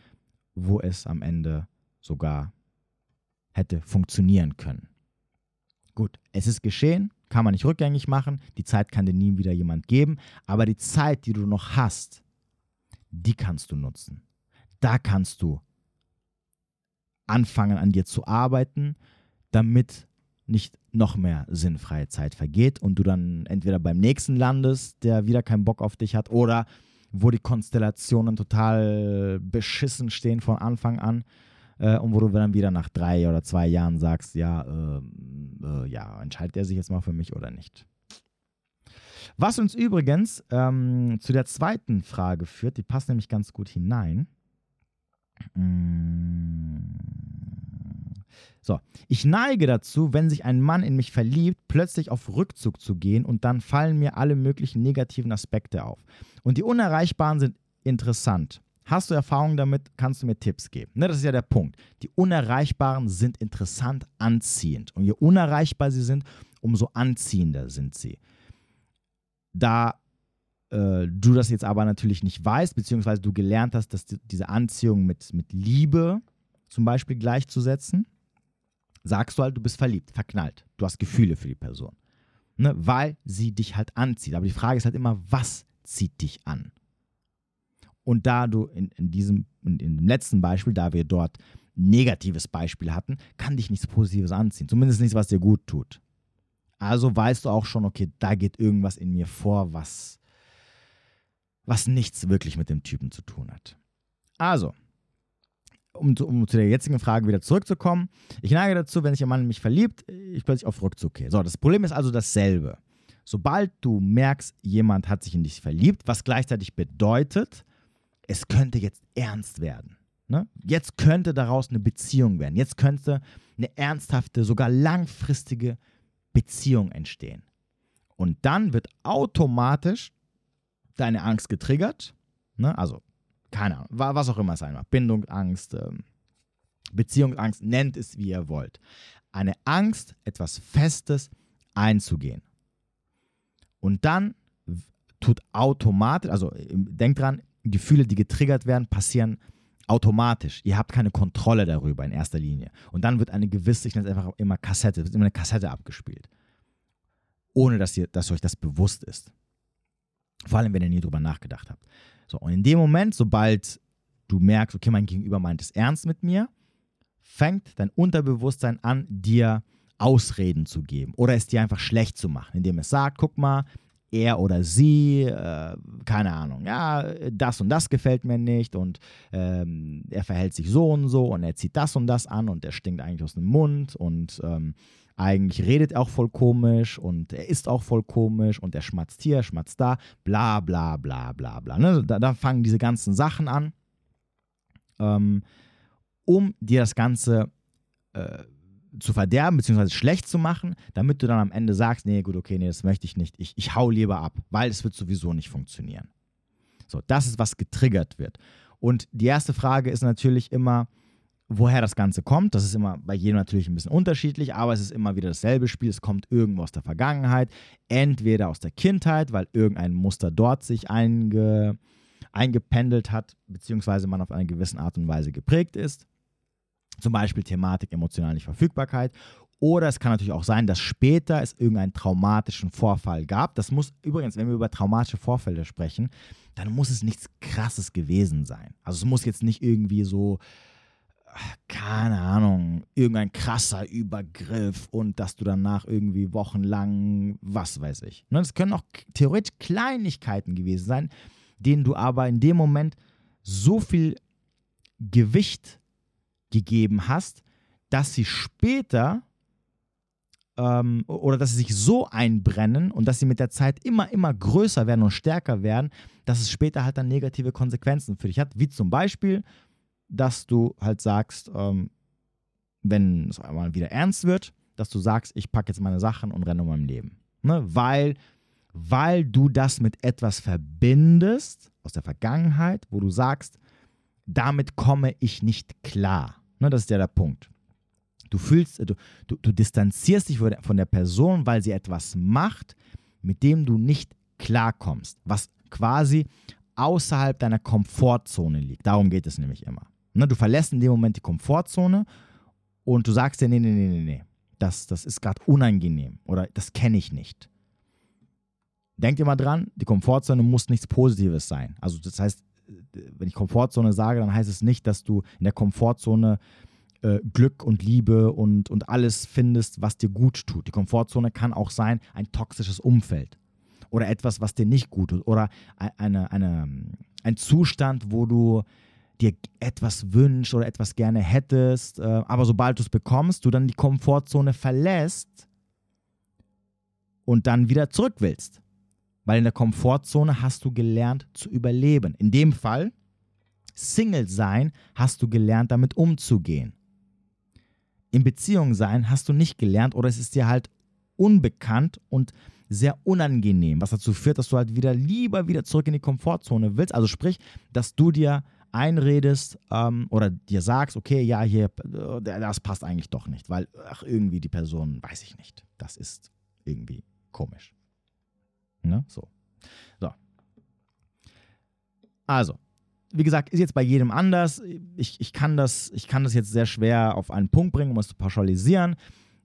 wo es am Ende sogar hätte funktionieren können. Gut, es ist geschehen, kann man nicht rückgängig machen, die Zeit kann dir nie wieder jemand geben, aber die Zeit, die du noch hast, die kannst du nutzen. Da kannst du anfangen an dir zu arbeiten, damit nicht noch mehr sinnfreie Zeit vergeht und du dann entweder beim nächsten landest, der wieder keinen Bock auf dich hat, oder wo die Konstellationen total beschissen stehen von Anfang an äh, und wo du dann wieder nach drei oder zwei Jahren sagst, ja, äh, äh, ja, entscheidet er sich jetzt mal für mich oder nicht. Was uns übrigens ähm, zu der zweiten Frage führt, die passt nämlich ganz gut hinein. Mm. So, ich neige dazu, wenn sich ein Mann in mich verliebt, plötzlich auf Rückzug zu gehen und dann fallen mir alle möglichen negativen Aspekte auf. Und die Unerreichbaren sind interessant. Hast du Erfahrung damit, kannst du mir Tipps geben. Ne, das ist ja der Punkt. Die Unerreichbaren sind interessant anziehend. Und je unerreichbar sie sind, umso anziehender sind sie. Da äh, du das jetzt aber natürlich nicht weißt, beziehungsweise du gelernt hast, dass die, diese Anziehung mit, mit Liebe zum Beispiel gleichzusetzen, sagst du halt, du bist verliebt, verknallt. Du hast Gefühle für die Person. Ne? Weil sie dich halt anzieht. Aber die Frage ist halt immer, was zieht dich an? Und da du in, in diesem, in, in dem letzten Beispiel, da wir dort negatives Beispiel hatten, kann dich nichts Positives anziehen. Zumindest nichts, was dir gut tut. Also weißt du auch schon, okay, da geht irgendwas in mir vor, was, was nichts wirklich mit dem Typen zu tun hat. Also, um, um, zu der jetzigen Frage wieder zurückzukommen, ich neige dazu, wenn sich ein Mann in mich verliebt, ich plötzlich auf Rückzug gehe. So, das Problem ist also dasselbe. Sobald du merkst, jemand hat sich in dich verliebt, was gleichzeitig bedeutet, es könnte jetzt ernst werden. Ne? Jetzt könnte daraus eine Beziehung werden. Jetzt könnte eine ernsthafte, sogar langfristige Beziehung entstehen. Und dann wird automatisch deine Angst getriggert. Ne? Also keine Ahnung, was auch immer es sein mag, Bindungsangst, ähm, Beziehungsangst, nennt es wie ihr wollt. Eine Angst, etwas Festes einzugehen. Und dann tut automatisch, also denkt dran, Gefühle, die getriggert werden, passieren automatisch. Ihr habt keine Kontrolle darüber in erster Linie. Und dann wird eine gewisse, ich nenne es einfach immer Kassette, wird immer eine Kassette abgespielt. Ohne dass, ihr, dass euch das bewusst ist. Vor allem, wenn ihr nie drüber nachgedacht habt. So, und in dem Moment, sobald du merkst, okay, mein Gegenüber meint es ernst mit mir, fängt dein Unterbewusstsein an, dir Ausreden zu geben oder es dir einfach schlecht zu machen, indem es sagt, guck mal, er oder sie, äh, keine Ahnung, ja, das und das gefällt mir nicht und ähm, er verhält sich so und so und er zieht das und das an und er stinkt eigentlich aus dem Mund und ähm, eigentlich redet er auch voll komisch und er ist auch voll komisch und er schmatzt hier, schmatzt da, bla bla bla bla bla. Ne? Da, da, fangen diese ganzen Sachen an, ähm, um dir das Ganze äh, zu verderben, beziehungsweise schlecht zu machen, damit du dann am Ende sagst, nee, gut, okay, nee, das möchte ich nicht. Ich, ich hau lieber ab, weil es wird sowieso nicht funktionieren. So, das ist, was getriggert wird. Und die erste Frage ist natürlich immer, Woher das Ganze kommt, das ist immer bei jedem natürlich ein bisschen unterschiedlich, aber es ist immer wieder dasselbe Spiel. Es kommt irgendwo aus der Vergangenheit, entweder aus der Kindheit, weil irgendein Muster dort sich einge, eingependelt hat, beziehungsweise man auf eine gewisse Art und Weise geprägt ist. Zum Beispiel Thematik emotionale Verfügbarkeit. Oder es kann natürlich auch sein, dass später es irgendeinen traumatischen Vorfall gab. Das muss übrigens, wenn wir über traumatische Vorfälle sprechen, dann muss es nichts Krasses gewesen sein. Also es muss jetzt nicht irgendwie so keine Ahnung, irgendein krasser Übergriff und dass du danach irgendwie wochenlang, was weiß ich. Ne, das können auch theoretisch Kleinigkeiten gewesen sein, denen du aber in dem Moment so viel Gewicht gegeben hast, dass sie später ähm, oder dass sie sich so einbrennen und dass sie mit der Zeit immer, immer größer werden und stärker werden, dass es später halt dann negative Konsequenzen für dich hat. Wie zum Beispiel, dass du halt sagst, ähm, wenn es einmal wieder ernst wird, dass du sagst, ich packe jetzt meine Sachen und renne um mein Leben. Ne? Weil, weil du das mit etwas verbindest aus der Vergangenheit, wo du sagst, damit komme ich nicht klar. Ne? Das ist ja der Punkt. Du fühlst, du, du, du distanzierst dich von der Person, weil sie etwas macht, mit dem du nicht klarkommst, was quasi außerhalb deiner Komfortzone liegt. Darum geht es nämlich immer. Ne, du verlässt in dem Moment die Komfortzone und du sagst dir, nee, nee, nee, nee, nee, das, das ist gerade unangenehm oder das kenne ich nicht. Denkt immer dran, die Komfortzone muss nichts Positives sein. Also das heißt, wenn ich Komfortzone sage, dann heißt es nicht, dass du in der Komfortzone äh, Glück und Liebe und, und alles findest, was dir gut tut. Die Komfortzone kann auch sein ein toxisches Umfeld oder etwas, was dir nicht gut tut oder eine, eine, ein Zustand, wo du dir etwas wünschst oder etwas gerne hättest, äh, aber sobald du es bekommst, du dann die Komfortzone verlässt und dann wieder zurück willst. Weil in der Komfortzone hast du gelernt zu überleben. In dem Fall, Single sein, hast du gelernt, damit umzugehen. In Beziehung sein hast du nicht gelernt oder es ist dir halt unbekannt und sehr unangenehm, was dazu führt, dass du halt wieder lieber wieder zurück in die Komfortzone willst. Also sprich, dass du dir einredest ähm, oder dir sagst, okay, ja, hier, äh, das passt eigentlich doch nicht, weil, ach, irgendwie die Person, weiß ich nicht, das ist irgendwie komisch. Ne? So. So. Also, wie gesagt, ist jetzt bei jedem anders. Ich, ich, kann das, ich kann das jetzt sehr schwer auf einen Punkt bringen, um es zu pauschalisieren.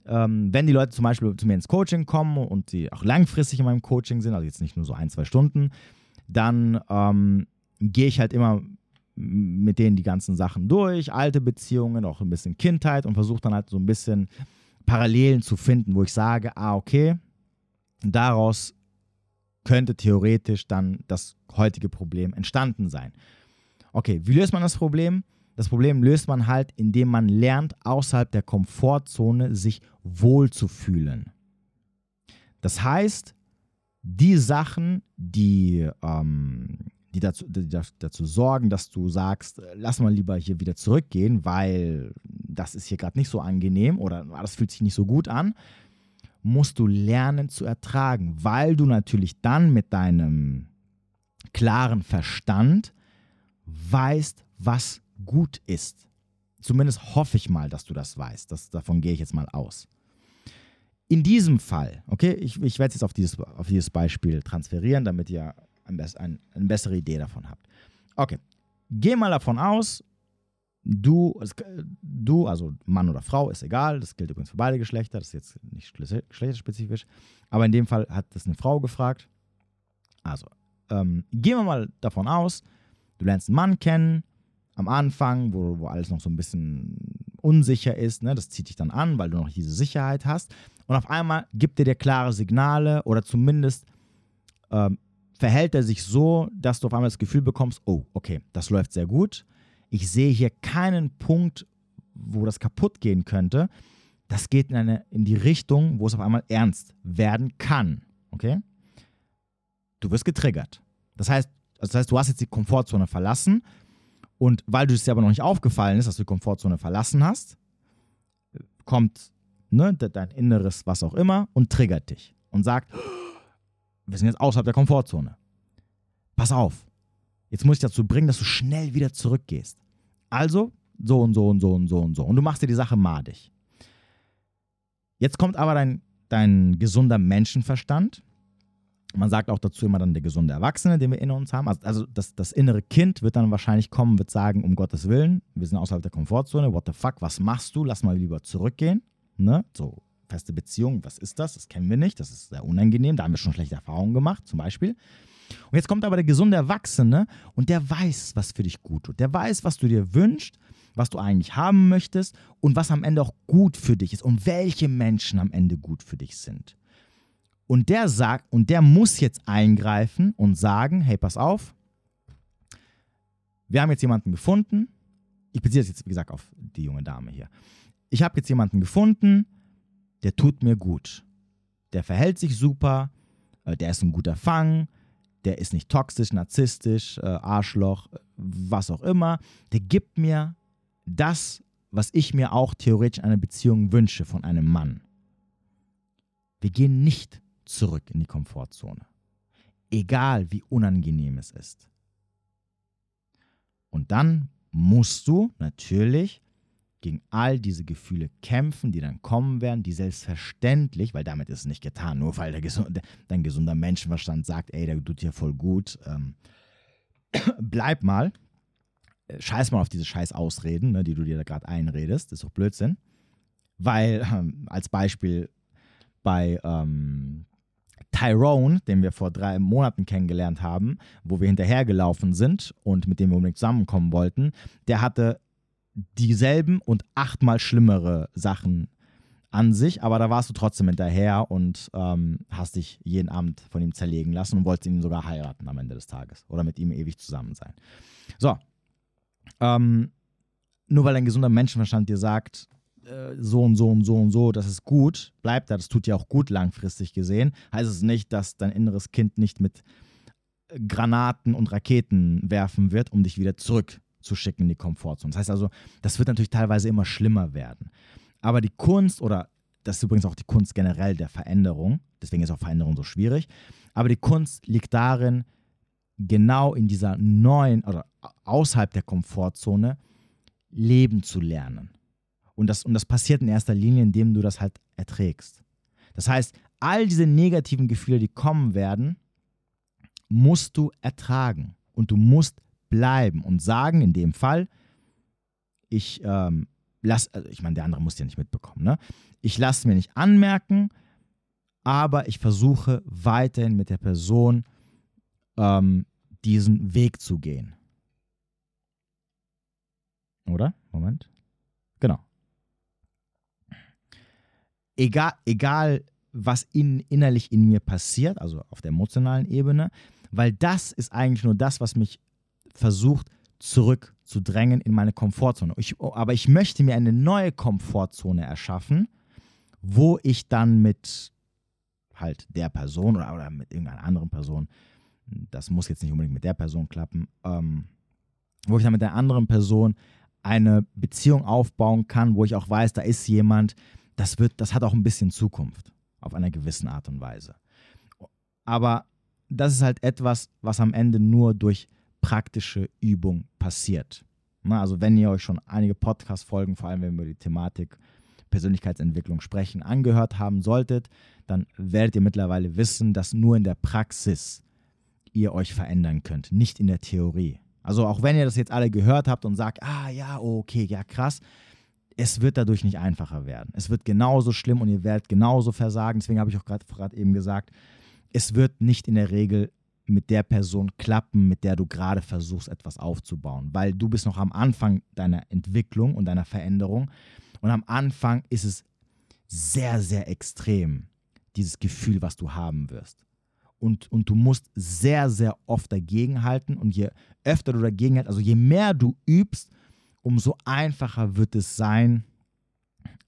Ähm, wenn die Leute zum Beispiel zu mir ins Coaching kommen und sie auch langfristig in meinem Coaching sind, also jetzt nicht nur so ein, zwei Stunden, dann ähm, gehe ich halt immer mit denen die ganzen Sachen durch, alte Beziehungen, auch ein bisschen Kindheit und versuche dann halt so ein bisschen Parallelen zu finden, wo ich sage, ah, okay, daraus könnte theoretisch dann das heutige Problem entstanden sein. Okay, wie löst man das Problem? Das Problem löst man halt, indem man lernt, außerhalb der Komfortzone sich wohlzufühlen. Das heißt, die Sachen, die, ähm, die, dazu, die dazu sorgen, dass du sagst, lass mal lieber hier wieder zurückgehen, weil das ist hier gerade nicht so angenehm oder das fühlt sich nicht so gut an, musst du lernen zu ertragen, weil du natürlich dann mit deinem klaren Verstand weißt, was gut ist. Zumindest hoffe ich mal, dass du das weißt. Das, davon gehe ich jetzt mal aus. In diesem Fall, okay, ich, ich werde es jetzt auf dieses, auf dieses Beispiel transferieren, damit ihr ein, ein, eine bessere Idee davon habt. Okay, geh mal davon aus, du, du, also Mann oder Frau, ist egal, das gilt übrigens für beide Geschlechter, das ist jetzt nicht geschlechterspezifisch, aber in dem Fall hat das eine Frau gefragt. Also, ähm, gehen wir mal davon aus, du lernst einen Mann kennen, am Anfang, wo, wo alles noch so ein bisschen unsicher ist, ne, das zieht dich dann an, weil du noch diese Sicherheit hast. Und auf einmal gibt er dir klare Signale oder zumindest ähm, verhält er sich so, dass du auf einmal das Gefühl bekommst, oh, okay, das läuft sehr gut. Ich sehe hier keinen Punkt, wo das kaputt gehen könnte. Das geht in, eine, in die Richtung, wo es auf einmal ernst werden kann. Okay? Du wirst getriggert. Das heißt, das heißt, du hast jetzt die Komfortzone verlassen und weil du es dir aber noch nicht aufgefallen ist, dass du die Komfortzone verlassen hast, kommt ne, dein Inneres, was auch immer, und triggert dich und sagt, wir sind jetzt außerhalb der Komfortzone. Pass auf, jetzt muss ich dazu bringen, dass du schnell wieder zurückgehst. Also so und so und so und so und so. Und du machst dir die Sache madig. Jetzt kommt aber dein, dein gesunder Menschenverstand man sagt auch dazu immer dann der gesunde Erwachsene, den wir in uns haben. Also, also das, das, innere Kind wird dann wahrscheinlich kommen, wird sagen, um Gottes Willen, wir sind außerhalb der Komfortzone, what the fuck, was machst du? Lass mal lieber zurückgehen. Ne? So, feste Beziehung, was ist das? Das kennen wir nicht, das ist sehr unangenehm, da haben wir schon schlechte Erfahrungen gemacht, zum Beispiel. Und jetzt kommt aber der gesunde Erwachsene und der weiß, was für dich gut tut. Der weiß, was du dir wünschst, was du eigentlich haben möchtest und was am Ende auch gut für dich ist und welche Menschen am Ende gut für dich sind. Und der sagt, und der muss jetzt eingreifen und sagen, hey, pass auf, wir haben jetzt jemanden gefunden. Ich beziehe das jetzt, wie gesagt, auf die junge Dame hier. Ich habe jetzt jemanden gefunden, der tut mir gut. Der verhält sich super, äh, der ist ein guter Fang, der ist nicht toxisch, narzisstisch, äh, Arschloch, was auch immer. Der gibt mir das, was ich mir auch theoretisch in einer Beziehung wünsche von einem Mann. Wir gehen nicht zurück in die Komfortzone. Egal wie unangenehm es ist. Und dann musst du natürlich gegen all diese Gefühle kämpfen, die dann kommen werden, die selbstverständlich, weil damit ist es nicht getan, nur weil der gesunde, dein gesunder Menschenverstand sagt, ey, der tut dir voll gut, ähm, bleib mal, äh, scheiß mal auf diese scheiß Ausreden, ne, die du dir da gerade einredest, ist doch Blödsinn, weil ähm, als Beispiel bei ähm, Tyrone, den wir vor drei Monaten kennengelernt haben, wo wir hinterhergelaufen sind und mit dem wir unbedingt zusammenkommen wollten, der hatte dieselben und achtmal schlimmere Sachen an sich, aber da warst du trotzdem hinterher und ähm, hast dich jeden Abend von ihm zerlegen lassen und wolltest ihn sogar heiraten am Ende des Tages oder mit ihm ewig zusammen sein. So. Ähm, nur weil ein gesunder Menschenverstand dir sagt, äh, so und so und so und so, das ist gut, bleibt da, das tut dir auch gut langfristig gesehen, heißt es nicht, dass dein inneres Kind nicht mit Granaten und Raketen werfen wird, um dich wieder zurückzuschicken in die Komfortzone. Das heißt also, das wird natürlich teilweise immer schlimmer werden. Aber die Kunst, oder das ist übrigens auch die Kunst generell der Veränderung, deswegen ist auch Veränderung so schwierig, aber die Kunst liegt darin, genau in dieser neuen oder außerhalb der Komfortzone leben zu lernen. Und das, und das passiert in erster Linie, indem du das halt erträgst. Das heißt, all diese negativen Gefühle, die kommen werden, musst du ertragen. Und du musst bleiben und sagen, in dem Fall, ich ähm, lass, also ich meine, der andere muss ja nicht mitbekommen, ne? Ich lasse mir nicht anmerken, aber ich versuche weiterhin mit der Person ähm, diesen Weg zu gehen. Oder? Moment. Genau. Egal, egal was in, innerlich in mir passiert, also auf der emotionalen Ebene, weil das ist eigentlich nur das, was mich versucht zurückzudrängen in meine Komfortzone. Ich, aber ich möchte mir eine neue Komfortzone erschaffen, wo ich dann mit halt der Person oder, oder mit irgendeiner anderen Person, das muss jetzt nicht unbedingt mit der Person klappen, ähm, wo ich dann mit der anderen Person eine Beziehung aufbauen kann, wo ich auch weiß, da ist jemand, das wird, das hat auch ein bisschen Zukunft auf einer gewissen Art und Weise. Aber das ist halt etwas, was am Ende nur durch praktische Übung passiert. Na, also wenn ihr euch schon einige Podcast-Folgen, vor allem wenn wir über die Thematik Persönlichkeitsentwicklung sprechen, angehört haben solltet, dann werdet ihr mittlerweile wissen, dass nur in der Praxis ihr euch verändern könnt, nicht in der Theorie. Also auch wenn ihr das jetzt alle gehört habt und sagt, ah ja, okay, ja krass, es wird dadurch nicht einfacher werden. Es wird genauso schlimm und ihr werdet genauso versagen. Deswegen habe ich auch gerade eben gesagt, es wird nicht in der Regel mit der Person klappen, mit der du gerade versuchst, etwas aufzubauen, weil du bist noch am Anfang deiner Entwicklung und deiner Veränderung und am Anfang ist es sehr, sehr extrem, dieses Gefühl, was du haben wirst. Und, und du musst sehr, sehr oft dagegenhalten und je öfter du dagegen hältst, also je mehr du übst, umso einfacher wird es sein,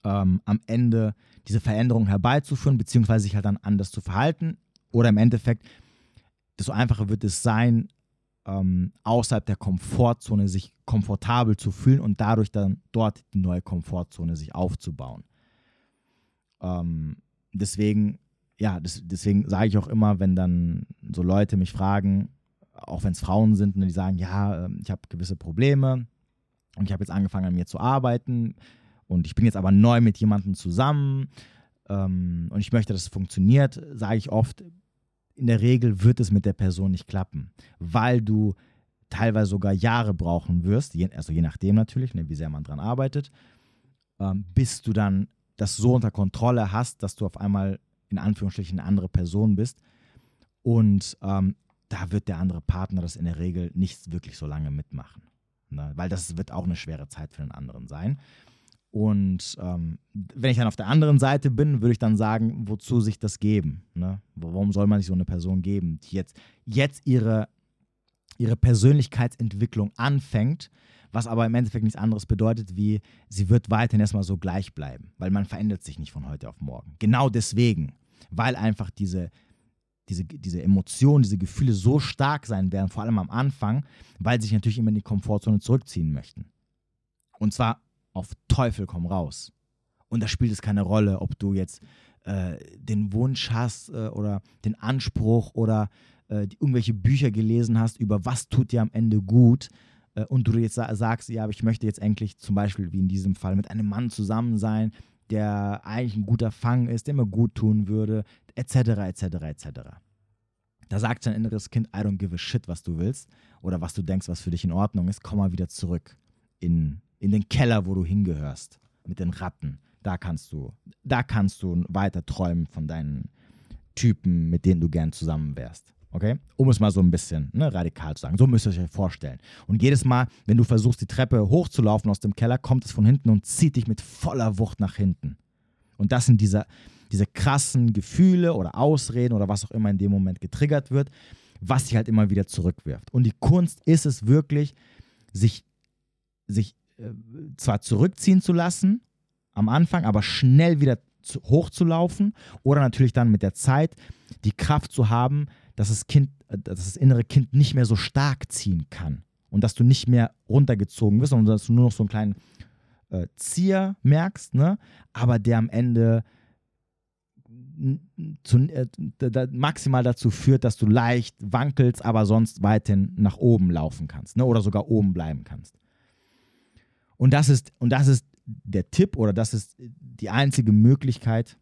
ähm, am Ende diese Veränderung herbeizuführen, beziehungsweise sich halt dann anders zu verhalten. Oder im Endeffekt, desto einfacher wird es sein, ähm, außerhalb der Komfortzone sich komfortabel zu fühlen und dadurch dann dort die neue Komfortzone sich aufzubauen. Ähm, deswegen, ja, das, deswegen sage ich auch immer, wenn dann so Leute mich fragen, auch wenn es Frauen sind, ne, die sagen, ja, ähm, ich habe gewisse Probleme und ich habe jetzt angefangen an mir zu arbeiten und ich bin jetzt aber neu mit jemandem zusammen ähm, und ich möchte, dass es funktioniert, sage ich oft, in der Regel wird es mit der Person nicht klappen, weil du teilweise sogar Jahre brauchen wirst, also je nachdem natürlich, ne, wie sehr man dran arbeitet, ähm, bis du dann das so unter Kontrolle hast, dass du auf einmal in Anführungsstrichen eine andere Person bist. Und ähm, da wird der andere Partner das in der Regel nicht wirklich so lange mitmachen. Ne? Weil das wird auch eine schwere Zeit für den anderen sein. Und ähm, wenn ich dann auf der anderen Seite bin, würde ich dann sagen, wozu sich das geben? Ne? Warum soll man sich so eine Person geben, die jetzt, jetzt ihre, ihre Persönlichkeitsentwicklung anfängt, was aber im Endeffekt nichts anderes bedeutet, wie sie wird weiterhin erstmal so gleich bleiben, weil man verändert sich nicht von heute auf morgen. Genau deswegen, weil einfach diese, diese, diese Emotionen, diese Gefühle so stark sein werden, vor allem am Anfang, weil sie sich natürlich immer in die Komfortzone zurückziehen möchten. Und zwar auf Teufel komm raus. Und da spielt es keine Rolle, ob du jetzt äh, den Wunsch hast äh, oder den Anspruch oder äh, die, irgendwelche Bücher gelesen hast über was tut dir am Ende gut äh, und du jetzt sagst, ja, aber ich möchte jetzt endlich zum Beispiel, wie in diesem Fall, mit einem Mann zusammen sein, der eigentlich ein guter Fang ist, der mir gut tun würde, etc., etc., etc. Da sagt dein inneres Kind, I don't give a shit, was du willst oder was du denkst, was für dich in Ordnung ist, komm mal wieder zurück in in den Keller, wo du hingehörst, mit den Ratten. Da kannst du, da kannst du weiter träumen von deinen Typen, mit denen du gern zusammen wärst. Okay? Um es mal so ein bisschen ne, radikal zu sagen. So müsst ihr euch vorstellen. Und jedes Mal, wenn du versuchst, die Treppe hochzulaufen aus dem Keller, kommt es von hinten und zieht dich mit voller Wucht nach hinten. Und das sind diese, diese krassen Gefühle oder Ausreden oder was auch immer in dem Moment getriggert wird, was dich halt immer wieder zurückwirft. Und die Kunst ist es wirklich, sich, sich zwar zurückziehen zu lassen am Anfang, aber schnell wieder zu, hochzulaufen oder natürlich dann mit der Zeit die Kraft zu haben, dass das Kind, äh, dass das innere Kind nicht mehr so stark ziehen kann und dass du nicht mehr runtergezogen wirst, sondern dass du nur noch so einen kleinen äh, Zieher merkst, ne? aber der am Ende zu, äh, maximal dazu führt, dass du leicht wankelst, aber sonst weiterhin nach oben laufen kannst ne? oder sogar oben bleiben kannst. Und das ist, und das ist der Tipp oder das ist die einzige Möglichkeit,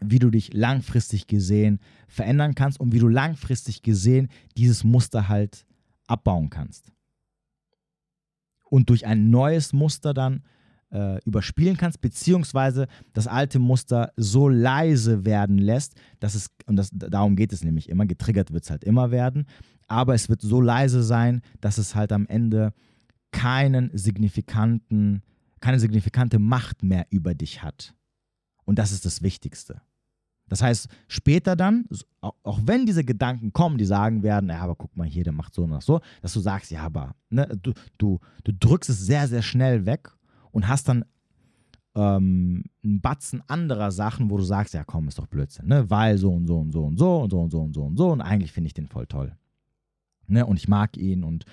wie du dich langfristig gesehen verändern kannst und wie du langfristig gesehen dieses Muster halt abbauen kannst. Und durch ein neues Muster dann äh, überspielen kannst, beziehungsweise das alte Muster so leise werden lässt, dass es, und das, darum geht es nämlich immer, getriggert wird es halt immer werden, aber es wird so leise sein, dass es halt am Ende keinen signifikanten, keine signifikante Macht mehr über dich hat. Und das ist das Wichtigste. Das heißt, später dann, auch wenn diese Gedanken kommen, die sagen werden, ja, aber guck mal hier, der macht so und so, dass du sagst, ja, aber ne, du, du, du drückst es sehr, sehr schnell weg und hast dann ähm, einen Batzen anderer Sachen, wo du sagst, ja komm, ist doch Blödsinn, ne? Weil so und so und so und so und so und so und so und so und eigentlich finde ich den voll toll. Ne? Und ich mag ihn und,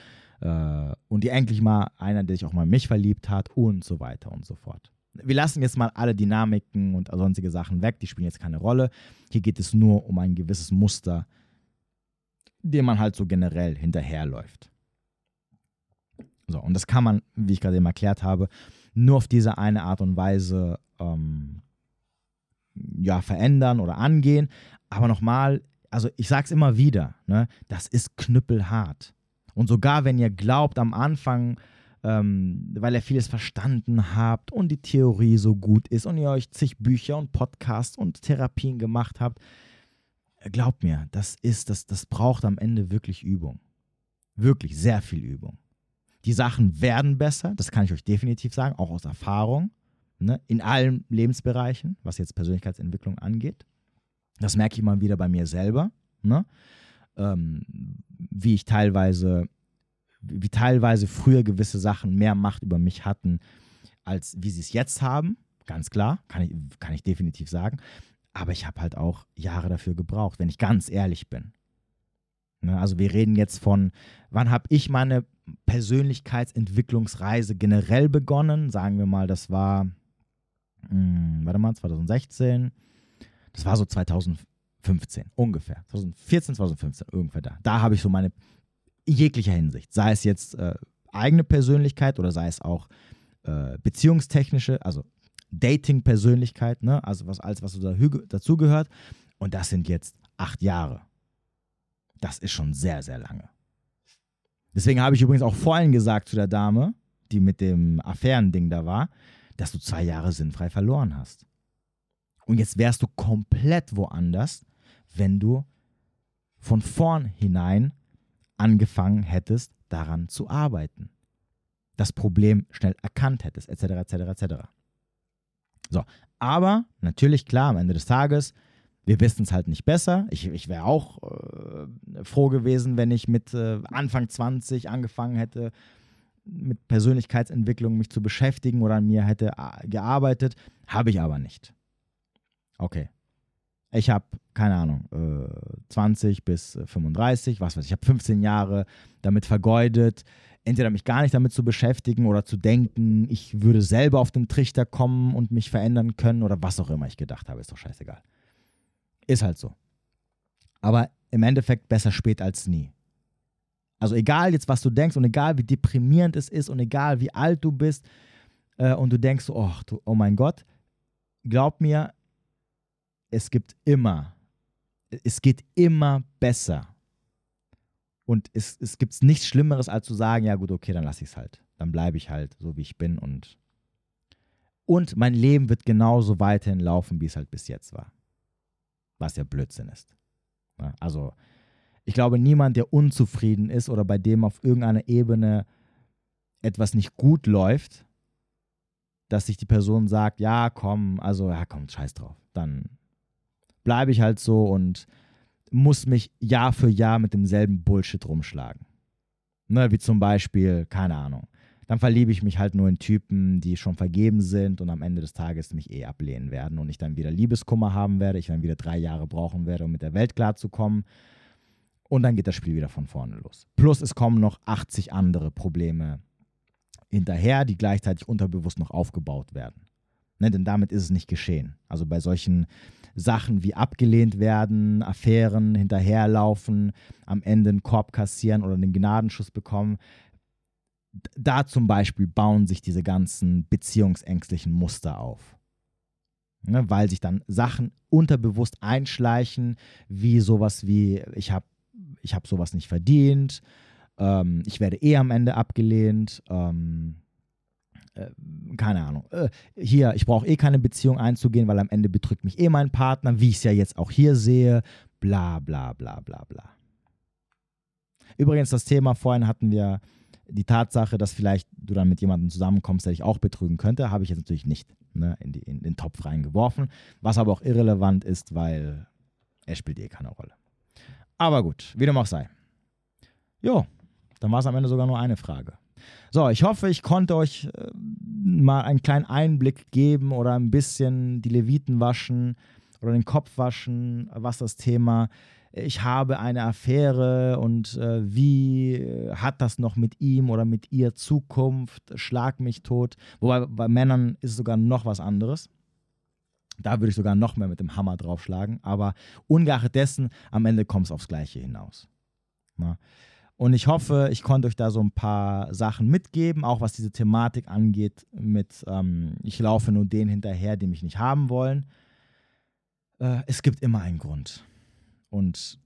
äh, und endlich mal einer, der sich auch mal in mich verliebt hat und so weiter und so fort. Wir lassen jetzt mal alle Dynamiken und sonstige Sachen weg, die spielen jetzt keine Rolle. Hier geht es nur um ein gewisses Muster, dem man halt so generell hinterherläuft. So, und das kann man, wie ich gerade eben erklärt habe, nur auf diese eine Art und Weise ähm, ja, verändern oder angehen. Aber nochmal, also ich sage es immer wieder, ne, das ist knüppelhart. Und sogar wenn ihr glaubt am Anfang, ähm, weil ihr vieles verstanden habt und die Theorie so gut ist und ihr euch zig Bücher und Podcasts und Therapien gemacht habt, glaubt mir, das ist, das, das braucht am Ende wirklich Übung. Wirklich sehr viel Übung. Die Sachen werden besser, das kann ich euch definitiv sagen, auch aus Erfahrung, ne, in allen Lebensbereichen, was jetzt Persönlichkeitsentwicklung angeht. Das merke ich mal wieder bei mir selber, ne? Ähm, wie ich teilweise, wie teilweise früher gewisse Sachen mehr Macht über mich hatten, als wie sie es jetzt haben. Ganz klar, kann ich, kann ich definitiv sagen. Aber ich habe halt auch Jahre dafür gebraucht, wenn ich ganz ehrlich bin. Ne, also wir reden jetzt von, wann habe ich meine Persönlichkeitsentwicklungsreise generell begonnen? Sagen wir mal, das war, mh, hm, warte mal, 2016. Das war so 2015 ungefähr. 2014, 2015, ungefähr da. Da habe ich so meine jeglicher Hinsicht, sei es jetzt äh, eigene Persönlichkeit oder sei es auch äh, beziehungstechnische, also Dating-Persönlichkeit, ne? also was alles, was so dazugehört. Und das sind jetzt acht Jahre. Das ist schon sehr, sehr lange. Deswegen habe ich übrigens auch vorhin gesagt zu der Dame, die mit dem Affärending da war, dass du zwei Jahre sinnfrei verloren hast. Und jetzt wärst du komplett woanders, wenn du von vornherein angefangen hättest, daran zu arbeiten. Das Problem schnell erkannt hättest, etc., etc., etc. So, aber natürlich klar, am Ende des Tages wir wissen es halt nicht besser. Ich, ich wäre auch äh, froh gewesen, wenn ich mit äh, Anfang 20 angefangen hätte, mit Persönlichkeitsentwicklung mich zu beschäftigen oder an mir hätte äh, gearbeitet. Habe ich aber nicht. Okay. Ich habe, keine Ahnung, äh, 20 bis 35, was weiß ich, ich habe 15 Jahre damit vergeudet, entweder mich gar nicht damit zu beschäftigen oder zu denken, ich würde selber auf den Trichter kommen und mich verändern können oder was auch immer ich gedacht habe, ist doch scheißegal. Ist halt so. Aber im Endeffekt besser spät als nie. Also egal jetzt, was du denkst und egal, wie deprimierend es ist und egal, wie alt du bist äh, und du denkst, oh, du, oh mein Gott, glaub mir, es gibt immer, es geht immer besser. Und es, es gibt nichts Schlimmeres, als zu sagen, ja gut, okay, dann lasse ich es halt. Dann bleibe ich halt so, wie ich bin und, und mein Leben wird genauso weiterhin laufen, wie es halt bis jetzt war was ja Blödsinn ist. Also ich glaube, niemand, der unzufrieden ist oder bei dem auf irgendeiner Ebene etwas nicht gut läuft, dass sich die Person sagt, ja, komm, also, ja, komm, scheiß drauf. Dann bleibe ich halt so und muss mich Jahr für Jahr mit demselben Bullshit rumschlagen. Ne, wie zum Beispiel, keine Ahnung. Dann verliebe ich mich halt nur in Typen, die schon vergeben sind und am Ende des Tages mich eh ablehnen werden und ich dann wieder Liebeskummer haben werde, ich dann wieder drei Jahre brauchen werde, um mit der Welt klarzukommen. Und dann geht das Spiel wieder von vorne los. Plus es kommen noch 80 andere Probleme hinterher, die gleichzeitig unterbewusst noch aufgebaut werden. Ne, denn damit ist es nicht geschehen. Also bei solchen Sachen wie abgelehnt werden, Affären hinterherlaufen, am Ende einen Korb kassieren oder einen Gnadenschuss bekommen, da zum Beispiel bauen sich diese ganzen beziehungsängstlichen Muster auf. Ne, weil sich dann Sachen unterbewusst einschleichen, wie sowas wie, ich habe ich hab sowas nicht verdient, ähm, ich werde eh am Ende abgelehnt, ähm, äh, keine Ahnung. Äh, hier, ich brauche eh keine Beziehung einzugehen, weil am Ende betrügt mich eh mein Partner, wie ich es ja jetzt auch hier sehe, bla bla bla bla bla. Übrigens, das Thema vorhin hatten wir die Tatsache, dass vielleicht du dann mit jemandem zusammenkommst, der dich auch betrügen könnte, habe ich jetzt natürlich nicht ne, in, die, in, den Topf reingeworfen, was aber auch irrelevant ist, weil er spielt eh keine Rolle. Aber gut, wie dem auch sei. Jo, dann war es am Ende sogar nur eine Frage. So, ich hoffe, ich konnte euch äh, mal einen kleinen Einblick geben oder ein bisschen die Leviten waschen oder den Kopf waschen, was das Thema ich habe eine Affäre und äh, wie äh, hat das noch mit ihm oder mit ihr Zukunft, schlag mich tot. Wobei bei Männern ist es sogar noch was anderes. Da würde ich sogar noch mehr mit dem Hammer draufschlagen. Aber ungeachtet dessen, am Ende kommt es aufs Gleiche hinaus. Na? Und ich hoffe, ich konnte euch da so ein paar Sachen mitgeben, auch was diese Thematik angeht, mit ähm, ich laufe nur denen hinterher, die mich nicht haben wollen. Äh, es gibt immer einen Grund. Und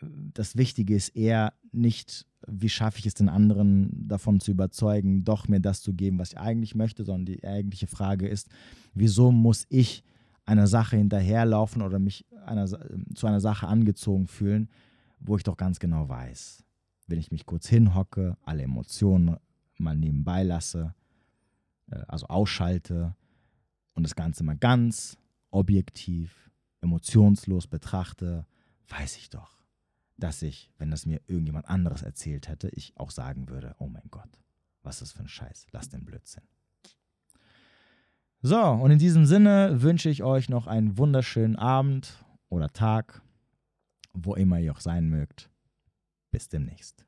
äh, das Wichtige ist eher nicht, wie schaffe ich es den anderen davon zu überzeugen, doch mir das zu geben, was ich eigentlich möchte, sondern die eigentliche Frage ist, wieso muss ich einer Sache hinterherlaufen oder mich einer, zu einer Sache angezogen fühlen, wo ich doch ganz genau weiß, wenn ich mich kurz hinhocke, alle Emotionen mal nebenbei lasse, äh, also ausschalte und das Ganze mal ganz objektiv, emotionslos betrachte, weiß ich doch, dass ich, wenn das mir irgendjemand anderes erzählt hätte, ich auch sagen würde, oh mein Gott, was ist das für ein Scheiß, lass den Blödsinn. So, und in diesem Sinne wünsche ich euch noch einen wunderschönen Abend oder Tag wo immer ihr auch sein mögt. Bis demnächst.